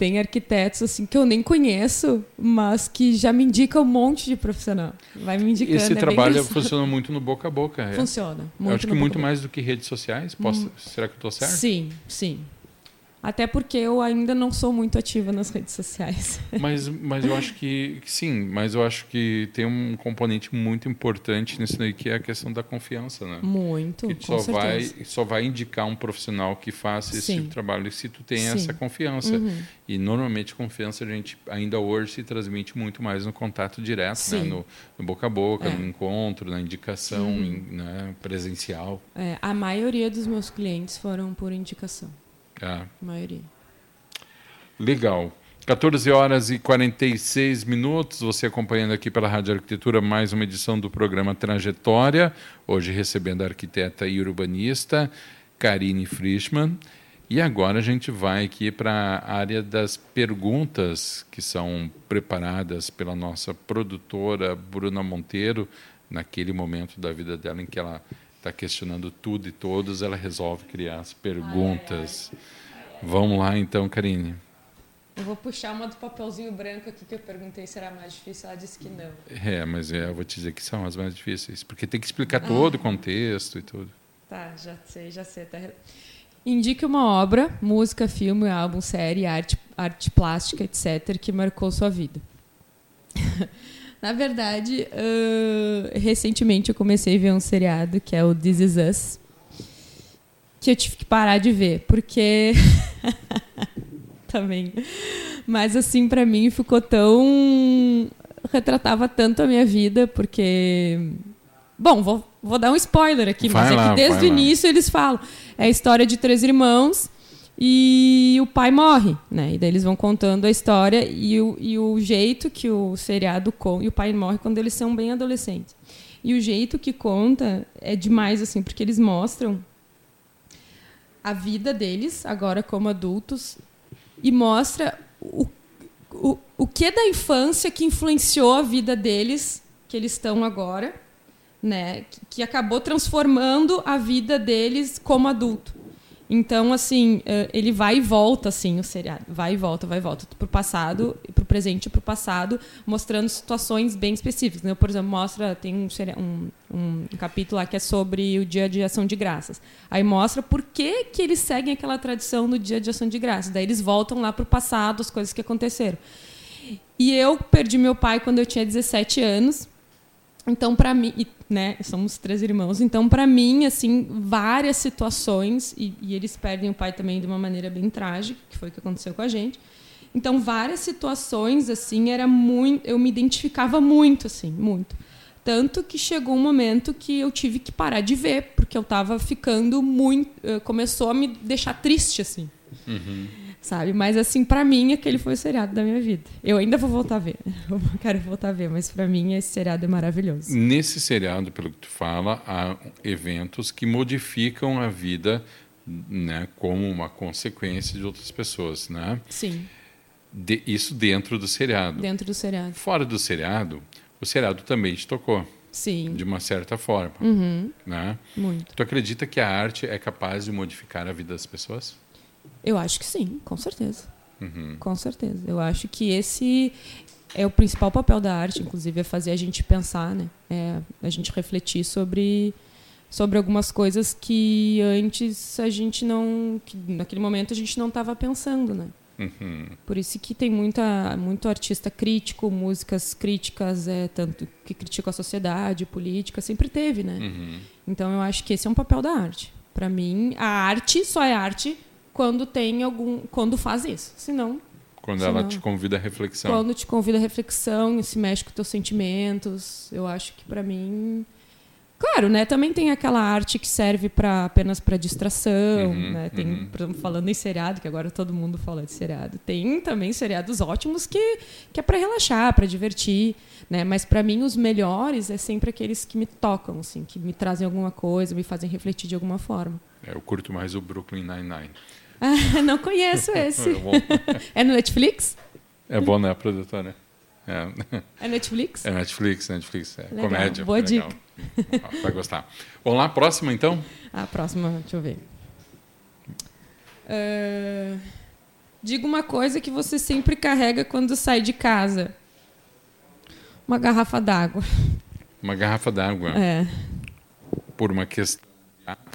tem arquitetos assim que eu nem conheço, mas que já me indicam um monte de profissional. Vai me indicando. Esse é trabalho funciona muito no boca a boca. É. Funciona. Muito eu acho que muito mais do que redes sociais. Posso, hum. Será que eu estou certo? Sim, sim. Até porque eu ainda não sou muito ativa nas redes sociais. Mas, mas eu acho que, sim, mas eu acho que tem um componente muito importante nisso daí, que é a questão da confiança, né? Muito, que com só certeza. vai só vai indicar um profissional que faça esse tipo de trabalho se tu tem Sim. essa confiança. Uhum. E normalmente confiança a gente ainda hoje se transmite muito mais no contato direto, né? No, no boca a boca, É. No encontro, na indicação em- né? presencial. É, a maioria dos meus clientes foram por indicação. Ah, A maioria. Legal. 14 horas e 46 minutos, você acompanhando aqui pela Rádio Arquitetura mais uma edição do programa Trajetória, hoje recebendo a arquiteta e urbanista Karine Frischmann. E agora a gente vai aqui para a área das perguntas que são preparadas pela nossa produtora Bruna Monteiro, naquele momento da vida dela em que ela está questionando tudo e todos, ela resolve criar as perguntas. Vamos lá então, Karine. Eu vou puxar uma do papelzinho branco aqui que eu perguntei se era mais difícil. Ela disse que não. É, mas é, eu vou te dizer que são as mais difíceis, porque tem que explicar todo o contexto e tudo. Tá, já sei, já sei. Tá. Indique uma obra, música, filme, álbum, série, arte, arte plástica, etc., que marcou sua vida. Na verdade, ãh, recentemente eu comecei a ver um seriado que é o This Is Us, que eu tive que parar de ver, porque também. Mas assim, para mim ficou tão retratava tanto a minha vida, porque bom, vou, vou dar um spoiler aqui, Vai mas lá, é que desde o lá. início eles falam. É a história de três irmãos e o pai morre, né? E daí eles vão contando a história e o, e o jeito que o seriado conta. E o pai morre quando eles são bem adolescentes. E o jeito que conta é demais, assim, porque eles mostram a vida deles, agora como adultos, e mostra o, o, o que da infância que influenciou a vida deles, que eles estão agora, né? Que, que acabou transformando a vida deles como adulto. Então, assim, eh, ele vai e volta, assim, o seriado. Vai e volta, vai e volta. Pro passado, pro presente e pro passado, mostrando situações bem específicas. Né? Por exemplo, mostra, tem um, um, um capítulo lá que é sobre o dia de ação de graças. Aí mostra por que, que eles seguem aquela tradição no dia de ação de graças. Daí eles voltam lá pro passado, as coisas que aconteceram. E eu perdi meu pai quando eu tinha 17 anos. Então, para mim, e, né, somos três irmãos, então, para mim, assim, várias situações, e, e eles perdem o pai também de uma maneira bem trágica, que foi o que aconteceu com a gente. Então, várias situações, assim, era muito. Eu me identificava muito, assim, muito. Tanto que chegou um momento que eu tive que parar de ver, porque eu estava ficando muito. eh, Começou a me deixar triste, assim sabe? Mas assim, pra mim, aquele foi o seriado da minha vida. Eu ainda vou voltar a ver. Eu quero voltar a ver, mas pra mim esse seriado é maravilhoso. Nesse seriado, pelo que tu fala, há eventos que modificam a vida, né, como uma consequência de outras pessoas, né? Sim, De- isso dentro do seriado. dentro do seriado. Fora do seriado, o seriado também te tocou, Sim, de uma certa forma, Uhum. né? muito. Tu acredita que a arte é capaz de modificar a vida das pessoas? Eu acho que sim, com certeza. Uhum. Com certeza. Eu acho que esse é o principal papel da arte, inclusive, é fazer a gente pensar, né? É a gente refletir sobre sobre algumas coisas que antes a gente não, que naquele momento a gente não estava pensando, né? Uhum. Por isso que tem muita, muito artista crítico, músicas críticas, é, tanto que criticam a sociedade, política, sempre teve, né? Uhum. Então eu acho que esse é um papel da arte. Para mim, a arte só é arte quando tem algum, quando faz isso. Senão, Quando Sim, ela te convida à reflexão. quando te convida à reflexão, se mexe com teus sentimentos, eu acho que para mim Claro, né? Também tem aquela arte que serve para apenas para distração, Uhum, né? Tem, uhum. por exemplo, falando em seriado, que agora todo mundo fala de seriado. Tem também seriados ótimos que, que é para relaxar, para divertir, né? Mas para mim os melhores é sempre aqueles que me tocam, assim, que me trazem alguma coisa, me fazem refletir de alguma forma. É, eu curto mais o Brooklyn Nine-Nine. Ah, não conheço É esse. bom, É no Netflix? é bom né, produtora? É, É Netflix? é Netflix, Netflix. É Legal, comédia. boa legal. Ó, Vai gostar. Vamos lá, próxima então? A próxima, deixa eu ver. Ah, diga uma coisa que você sempre carrega quando sai de casa. Uma garrafa d'água. Uma garrafa d'água. É. Por uma questão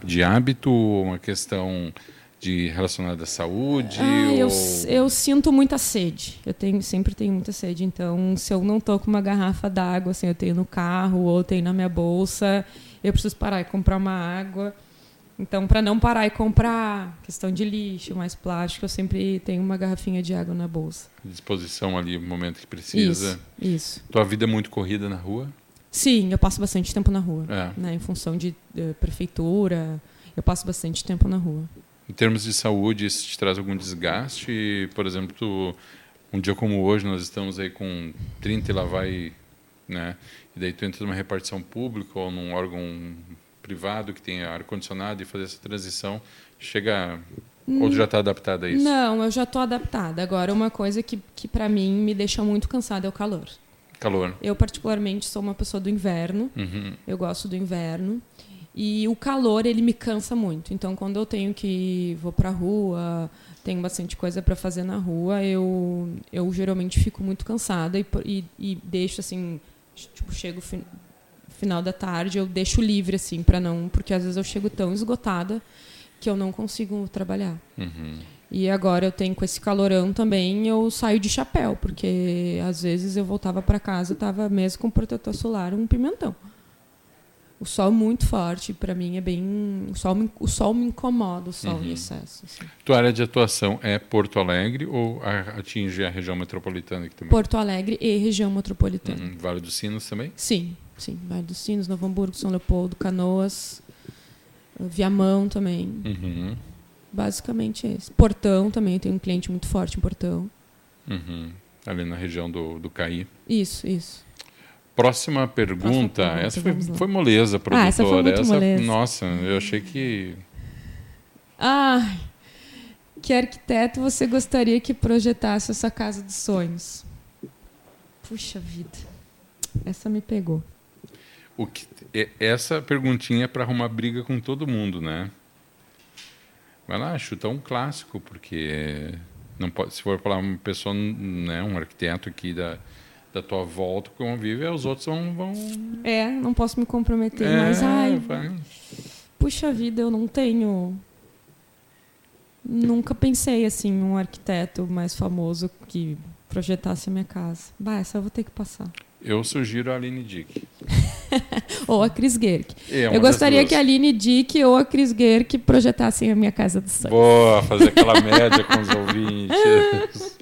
de hábito ou uma questão de relacionada à saúde? Ah, eu, ou... eu sinto muita sede. Eu tenho, sempre tenho muita sede. Então, se eu não tô com uma garrafa d'água, assim, eu tenho no carro ou eu tenho na minha bolsa, eu preciso parar e comprar uma água. Então, para não parar e comprar questão de lixo, mais plástico, eu sempre tenho uma garrafinha de água na bolsa. disposição ali no momento que precisa. Isso, isso. Tua vida é muito corrida na rua? Sim, eu passo bastante tempo na rua. É. Né, em função de eh, prefeitura, eu passo bastante tempo na rua. Em termos de saúde, isso te traz algum desgaste? Por exemplo, um dia como hoje, nós estamos aí com 30 e lá vai, né? E daí tu entra numa repartição pública ou num órgão privado que tem ar-condicionado e fazer essa transição, chega... Ou já está adaptada a isso? Não, eu já estou adaptada. Agora, uma coisa que, que para mim me deixa muito cansada é o calor. Calor. Eu, particularmente, sou uma pessoa do inverno. Uhum. Eu gosto do inverno. E o calor, ele me cansa muito. Então, quando eu tenho que vou pra rua, tenho bastante coisa para fazer na rua, eu, eu geralmente fico muito cansada e, e, e deixo, assim, tipo, chego fin, final da tarde, eu deixo livre, assim, para não... Porque às vezes eu chego tão esgotada que eu não consigo trabalhar. Uhum. E agora eu tenho com esse calorão também, eu saio de chapéu, porque às vezes eu voltava para casa, tava mesmo com protetor solar, um pimentão. O sol muito forte para mim é bem o sol me, o sol me incomoda o sol em excesso assim. Tua área de atuação é Porto Alegre ou a- atinge a região metropolitana aqui também? Porto Alegre e região metropolitana Uhum. Vale dos Sinos também? sim sim Vale dos Sinos Novo Hamburgo São Leopoldo Canoas Viamão também Uhum. basicamente esse Portão também tem um cliente muito forte em Portão Uhum. Ali na região do, do Caí. isso isso Próxima pergunta. pergunta, essa foi, foi moleza, produtor. Ah, essa foi muito moleza. Nossa, eu achei que. Ai, que arquiteto você gostaria que projetasse essa casa dos sonhos? Puxa vida, essa me pegou. O que essa perguntinha é para arrumar briga com todo mundo, né? Vai lá, chuta um clássico, porque não pode, se for falar uma pessoa, né, um arquiteto aqui da, da tua volta que convive, aí os outros vão. vão É, não posso me comprometer, É, mas ai, vai. puxa vida, eu não tenho. Nunca pensei assim um arquiteto mais famoso que projetasse a minha casa. Bah, essa eu vou ter que passar. Eu sugiro a Aline Dick. Ou a Chris Gerck. É, eu gostaria que a Aline Dick ou a Chris Gerck projetassem a minha casa dos sonhos. Boa, fazer aquela média com os ouvintes.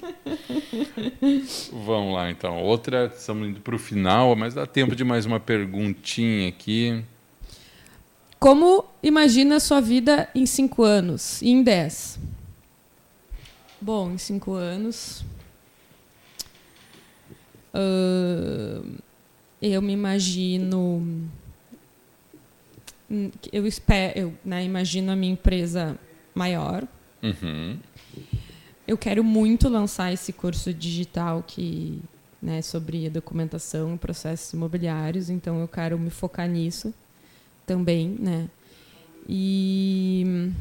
Vamos lá, então. Outra, estamos indo para o final, mas dá tempo de mais uma perguntinha aqui. Como imagina a sua vida em cinco anos e em dez? Bom, em cinco anos. Ahn, eu me imagino. hum, Eu espero, eu né, imagino a minha empresa maior. Uhum. Eu quero muito lançar esse curso digital que, né, sobre documentação e processos imobiliários, então eu quero me focar nisso também, né? E hum,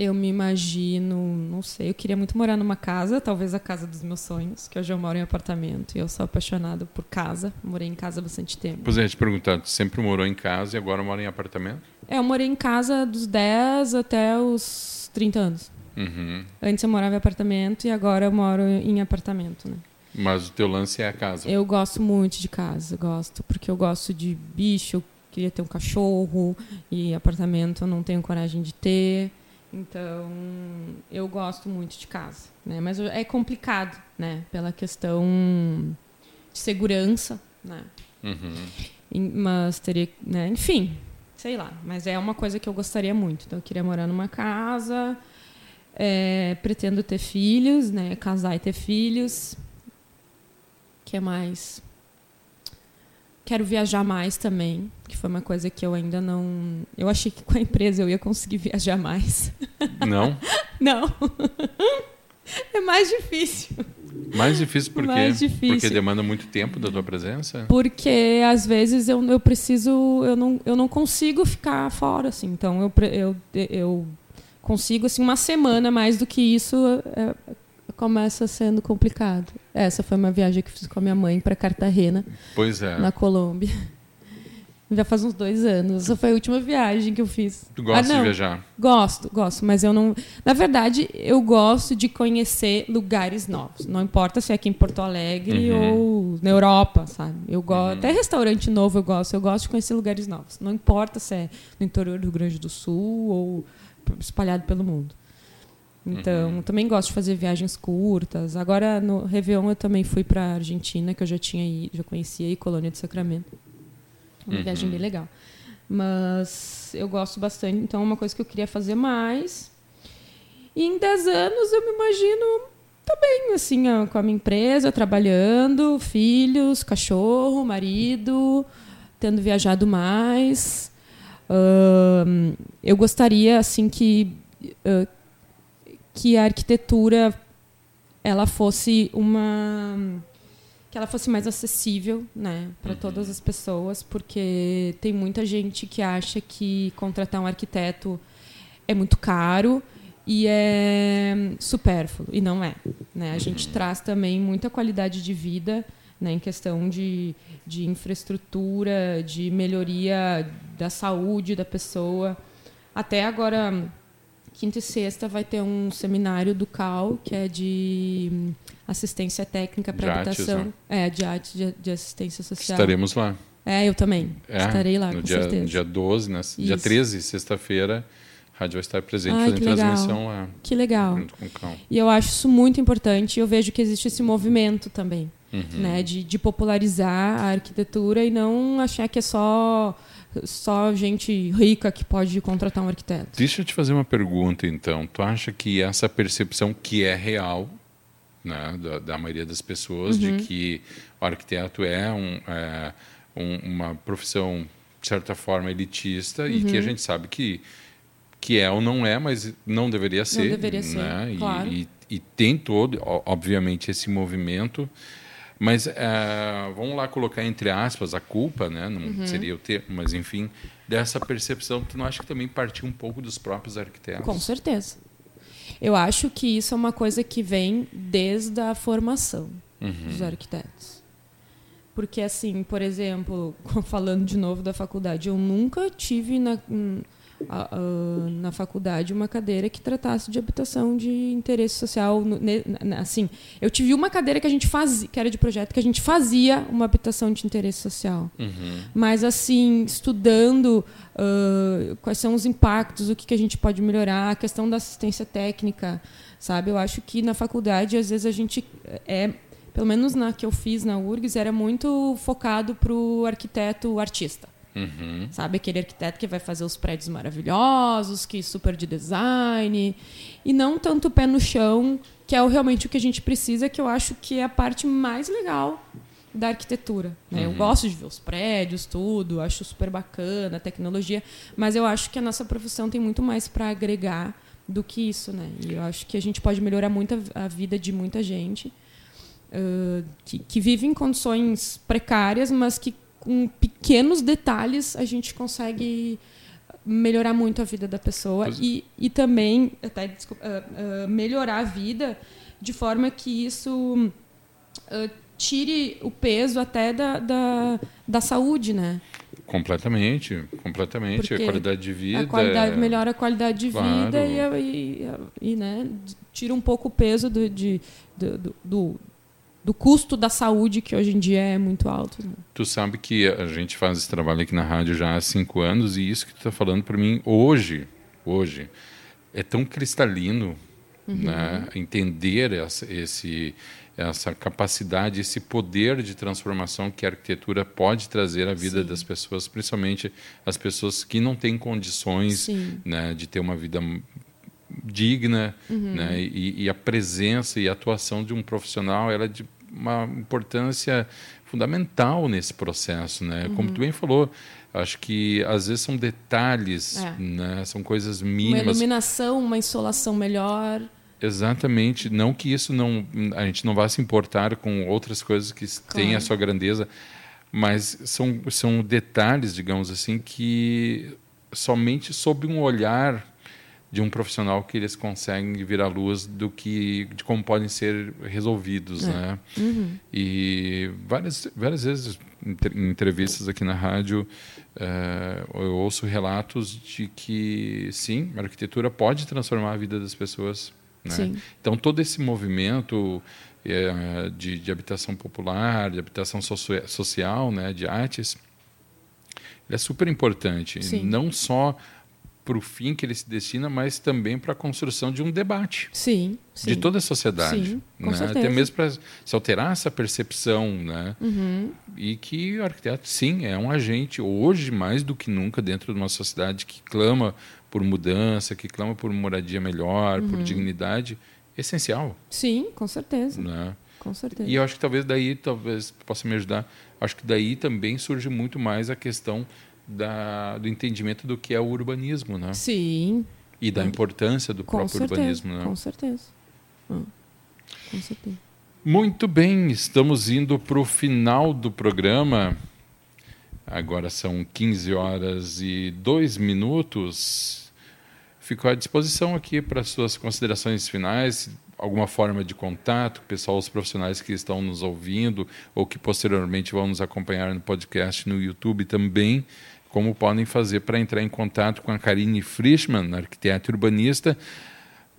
eu me imagino, não sei, eu queria muito morar numa casa, talvez a casa dos meus sonhos, que hoje eu moro em apartamento e eu sou apaixonada por casa, morei em casa há bastante tempo. Pois é, te perguntar, tu sempre morou em casa e agora mora em apartamento? É, eu morei em casa dos 10 até os 30 anos. Uhum. Antes eu morava em apartamento e agora eu moro em apartamento, né? Mas o teu lance é a casa. Eu gosto muito de casa, gosto, porque eu gosto de bicho, eu queria ter um cachorro e apartamento eu não tenho coragem de ter. Então, eu gosto muito de casa, né? Mas é complicado, né? Pela questão de segurança, né? Uhum. Mas teria, né? Enfim, sei lá. Mas é uma coisa que eu gostaria muito. Então, eu queria morar numa casa, é, pretendo ter filhos, né? Casar e ter filhos. que é mais? Quero viajar mais também, que foi uma coisa que eu ainda não. Eu achei que com a empresa eu ia conseguir viajar mais. Não? Não. É mais difícil. Mais difícil por quê? Mais difícil. Porque demanda muito tempo da tua presença? Porque às vezes eu, eu preciso, eu não, eu não consigo ficar fora, assim. Então eu, eu, eu consigo assim uma semana mais do que isso é, começa sendo complicado. Essa foi uma viagem que fiz com a minha mãe para Cartagena, Pois é. na Colômbia. Já faz uns dois anos. Essa foi a última viagem que eu fiz. Tu gosta Ah, de viajar? Gosto, gosto, mas eu não. Na verdade, eu gosto de conhecer lugares novos. Não importa se é aqui em Porto Alegre Uhum. ou na Europa, sabe? Eu gosto. Até restaurante novo eu gosto. Eu gosto de conhecer lugares novos. Não importa se é no interior do Rio Grande do Sul ou espalhado pelo mundo. Então, também gosto de fazer viagens curtas. Agora, no Réveillon, eu também fui para a Argentina, que eu já tinha ido, já conhecia aí, Colônia de Sacramento. Uma Uhum. viagem bem legal. Mas eu gosto bastante, então é uma coisa que eu queria fazer mais. E em 10 anos eu me imagino também, assim, com a minha empresa, trabalhando, filhos, cachorro, marido, tendo viajado mais. Ahn, eu gostaria, assim, que, ah, que a arquitetura ela fosse uma que ela fosse mais acessível, né, para todas as pessoas, porque tem muita gente que acha que contratar um arquiteto é muito caro e é supérfluo e não é, né? A gente traz também muita qualidade de vida, né, em questão de, de infraestrutura, de melhoria da saúde da pessoa. Até agora quinta e sexta vai ter um seminário do CAL, que é de hum, assistência técnica para artes, habitação. né? É, de arte de, de assistência social. Estaremos lá. É, eu também. É, Estarei lá, no com dia, certeza. dia 12, né? dia Isso. 13, sexta-feira, a rádio vai estar presente Ai, fazendo transmissão lá, Que legal. junto com o cão. E eu acho isso muito importante. e Eu vejo que existe esse movimento também, Uhum. né, de, de popularizar a arquitetura e não achar que é só só gente rica que pode contratar um arquiteto. Deixa eu te fazer uma pergunta, então. Tu acha que essa percepção que é real, né, da, da maioria das pessoas, Uhum. de que o arquiteto é, um, é, um- uma profissão, de certa forma, elitista e Uhum. que a gente sabe que, que é ou não é, mas não deveria ser. deveria ser, né? E- claro. E, e tem todo, obviamente, esse movimento. Mas é, vamos lá colocar entre aspas a culpa, né? Não Uhum. seria o termo, mas enfim, dessa percepção que não acha que também partiu um pouco dos próprios arquitetos. Com certeza. Eu acho que isso é uma coisa que vem desde a formação Uhum. dos arquitetos. Porque, assim, por exemplo, falando de novo da faculdade, eu nunca tive na, hum, a- a- na faculdade uma cadeira que tratasse de habitação de interesse social. no- ne- Assim, eu tive uma cadeira que a gente fazia, que era de projeto, que a gente fazia uma habitação de interesse social. Uhum. Mas, assim, estudando ah, quais são os impactos, o que, que a gente pode melhorar, a questão da assistência técnica, sabe? Eu acho que na faculdade, às vezes, a gente é. Pelo menos na que eu fiz na URGS, era muito focado para o arquiteto artista. Uhum. Sabe? Aquele arquiteto que vai fazer os prédios maravilhosos, que super de design. E não tanto pé no chão, que é o- realmente o que a gente precisa, que eu acho que é a parte mais legal da arquitetura. né? Eu gosto de ver os prédios, tudo, acho super bacana, a tecnologia, mas eu acho que a nossa profissão tem muito mais para agregar do que isso, né? E eu acho que a gente pode melhorar muito a, vida de muita gente ãh, que, que vive em condições precárias, mas que com pequenos detalhes a gente consegue melhorar muito a vida da pessoa Pois- e, e também até, desculpa, ah, ah, melhorar a vida de forma que isso ah, tire o peso até da, da, da saúde, né? Completamente, completamente. Porque a qualidade de vida. a qualidade é- melhora a qualidade de Claro. vida e, e, e, né, tira um pouco o peso do, de, do, do, do, custo da saúde que hoje em dia é muito alto. né? Tu sabe que a gente faz esse trabalho aqui na rádio já há cinco anos e isso que tu está falando para mim hoje, hoje, é tão cristalino, Uhum. né? Entender essa, esse, essa capacidade, esse poder de transformação que a arquitetura pode trazer à vida Sim. das pessoas, principalmente as pessoas que não têm condições, né, de ter uma vida digna, Uhum. né? E, e a presença e a atuação de um profissional ela é de uma importância fundamental nesse processo, né? Uhum. Como tu bem falou, acho que às vezes são detalhes, É. né? São coisas Uma mínimas. iluminação, uma insolação melhor. Exatamente. Não que isso não a gente não vá se importar com outras coisas que têm a Claro. sua grandeza, mas são são detalhes, digamos assim, que somente sob um olhar de um profissional que eles conseguem vir à luz do que de como podem ser resolvidos, né? E várias várias vezes em entre- em entrevistas aqui na rádio eh, eu ouço relatos de que sim, a arquitetura pode transformar a vida das pessoas. Né? Então todo esse movimento eh, de, de habitação popular, de habitação socio- social, né, de artes, é super importante, Sim. não só para o fim que ele se destina, mas também para a construção de um debate Sim, sim. de toda a sociedade, Sim, né? até mesmo para se alterar essa percepção, né? Uhum. E que o arquiteto, sim, é um agente hoje mais do que nunca dentro de uma sociedade que clama por mudança, que clama por moradia melhor, Uhum. por dignidade, essencial, Sim, com certeza. né? Com certeza. E eu acho que talvez daí, talvez possa me ajudar. Acho que daí também surge muito mais a questão da, do entendimento do que é o urbanismo, né? Sim, E da importância do com próprio certeza. urbanismo, né? Com certeza. Ah, com certeza. Muito bem, estamos indo para o final do programa. Agora são 15 horas e 2 minutos. Fico à disposição aqui para suas considerações finais, alguma forma de contato, pessoal, os profissionais que estão nos ouvindo ou que posteriormente vão nos acompanhar no podcast no YouTube também, como podem fazer para entrar em contato com a Karine Frischmann, arquiteta urbanista,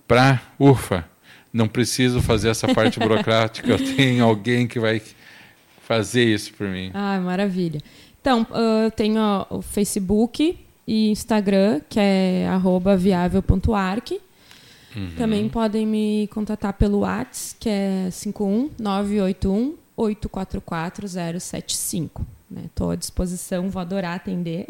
para, ufa, não preciso fazer essa parte burocrática, eu tenho alguém que vai fazer isso por mim. Ah, maravilha. Então, uh, eu tenho o Facebook e Instagram, que é viável.arc. Uhum. Também podem me contatar pelo WhatsApp, que é 51981 844 075. Estou né? à disposição, vou adorar atender.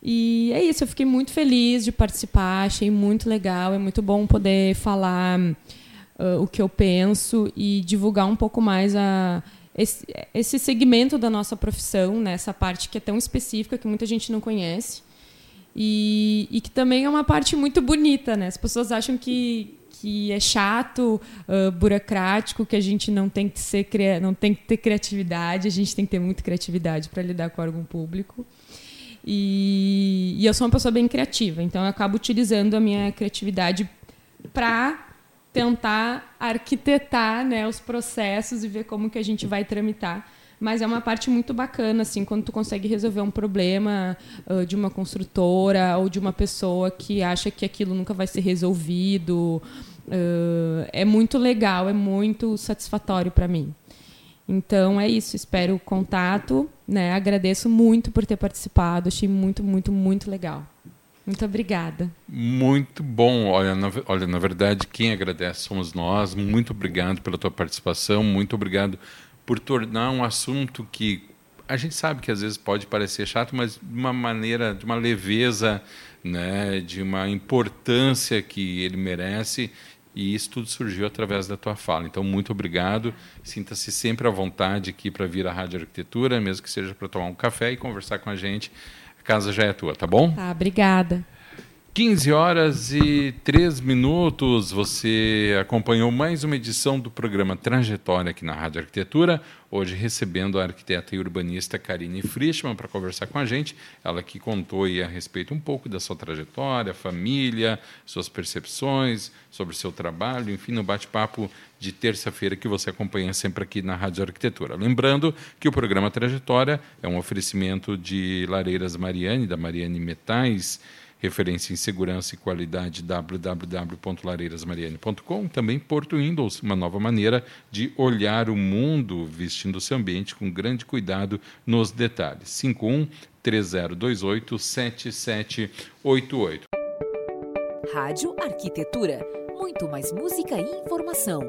E é isso, eu fiquei muito feliz de participar, achei muito legal, é muito bom poder falar uh, o que eu penso e divulgar um pouco mais a, esse, esse segmento da nossa profissão, né? essa parte que é tão específica que muita gente não conhece. E, e que também é uma parte muito bonita, né? As pessoas acham que, que é chato, uh, burocrático, que a gente não tem que ser não tem que ter criatividade, a gente tem que ter muita criatividade para lidar com o órgão público. E, e, eu sou uma pessoa bem criativa, então eu acabo utilizando a minha criatividade para tentar arquitetar né, os processos e ver como que a gente vai tramitar mas é uma parte muito bacana, assim, quando tu consegue resolver um problema uh, de uma construtora ou de uma pessoa que acha que aquilo nunca vai ser resolvido. Uh, é muito legal, é muito satisfatório para mim. Então é isso, espero o contato, né? Agradeço muito por ter participado, achei muito, muito, muito legal. Muito obrigada. Muito bom. Olha na, olha, na verdade, quem agradece somos nós. Muito obrigado pela tua participação. Muito obrigado por tornar um assunto que a gente sabe que às vezes pode parecer chato, mas de uma maneira, de uma leveza, né, de uma importância que ele merece. E isso tudo surgiu através da tua fala. Então, muito obrigado. Sinta-se sempre à vontade aqui para vir à Rádio Arquitetura, mesmo que seja para tomar um café e conversar com a gente. A casa já é tua, tá bom? Tá, obrigada. 15 horas e 3 minutos. Você acompanhou mais uma edição do programa Trajetória aqui na Rádio Arquitetura. Hoje recebendo a arquiteta e urbanista Karine Frischmann para conversar com a gente. Ela que contou aí a respeito um pouco da sua trajetória, família, suas percepções sobre seu trabalho, enfim, no bate-papo de terça-feira que você acompanha sempre aqui na Rádio Arquitetura. Lembrando que o programa Trajetória é um oferecimento de Lareiras Mariane, da Mariane Metais referência em segurança e qualidade www.lareirasmariane.com. Também Porto Windows, uma nova maneira de olhar o mundo vestindo seu ambiente com grande cuidado nos detalhes. 51 3028 7788. Rádio Arquitetura. Muito mais música e informação.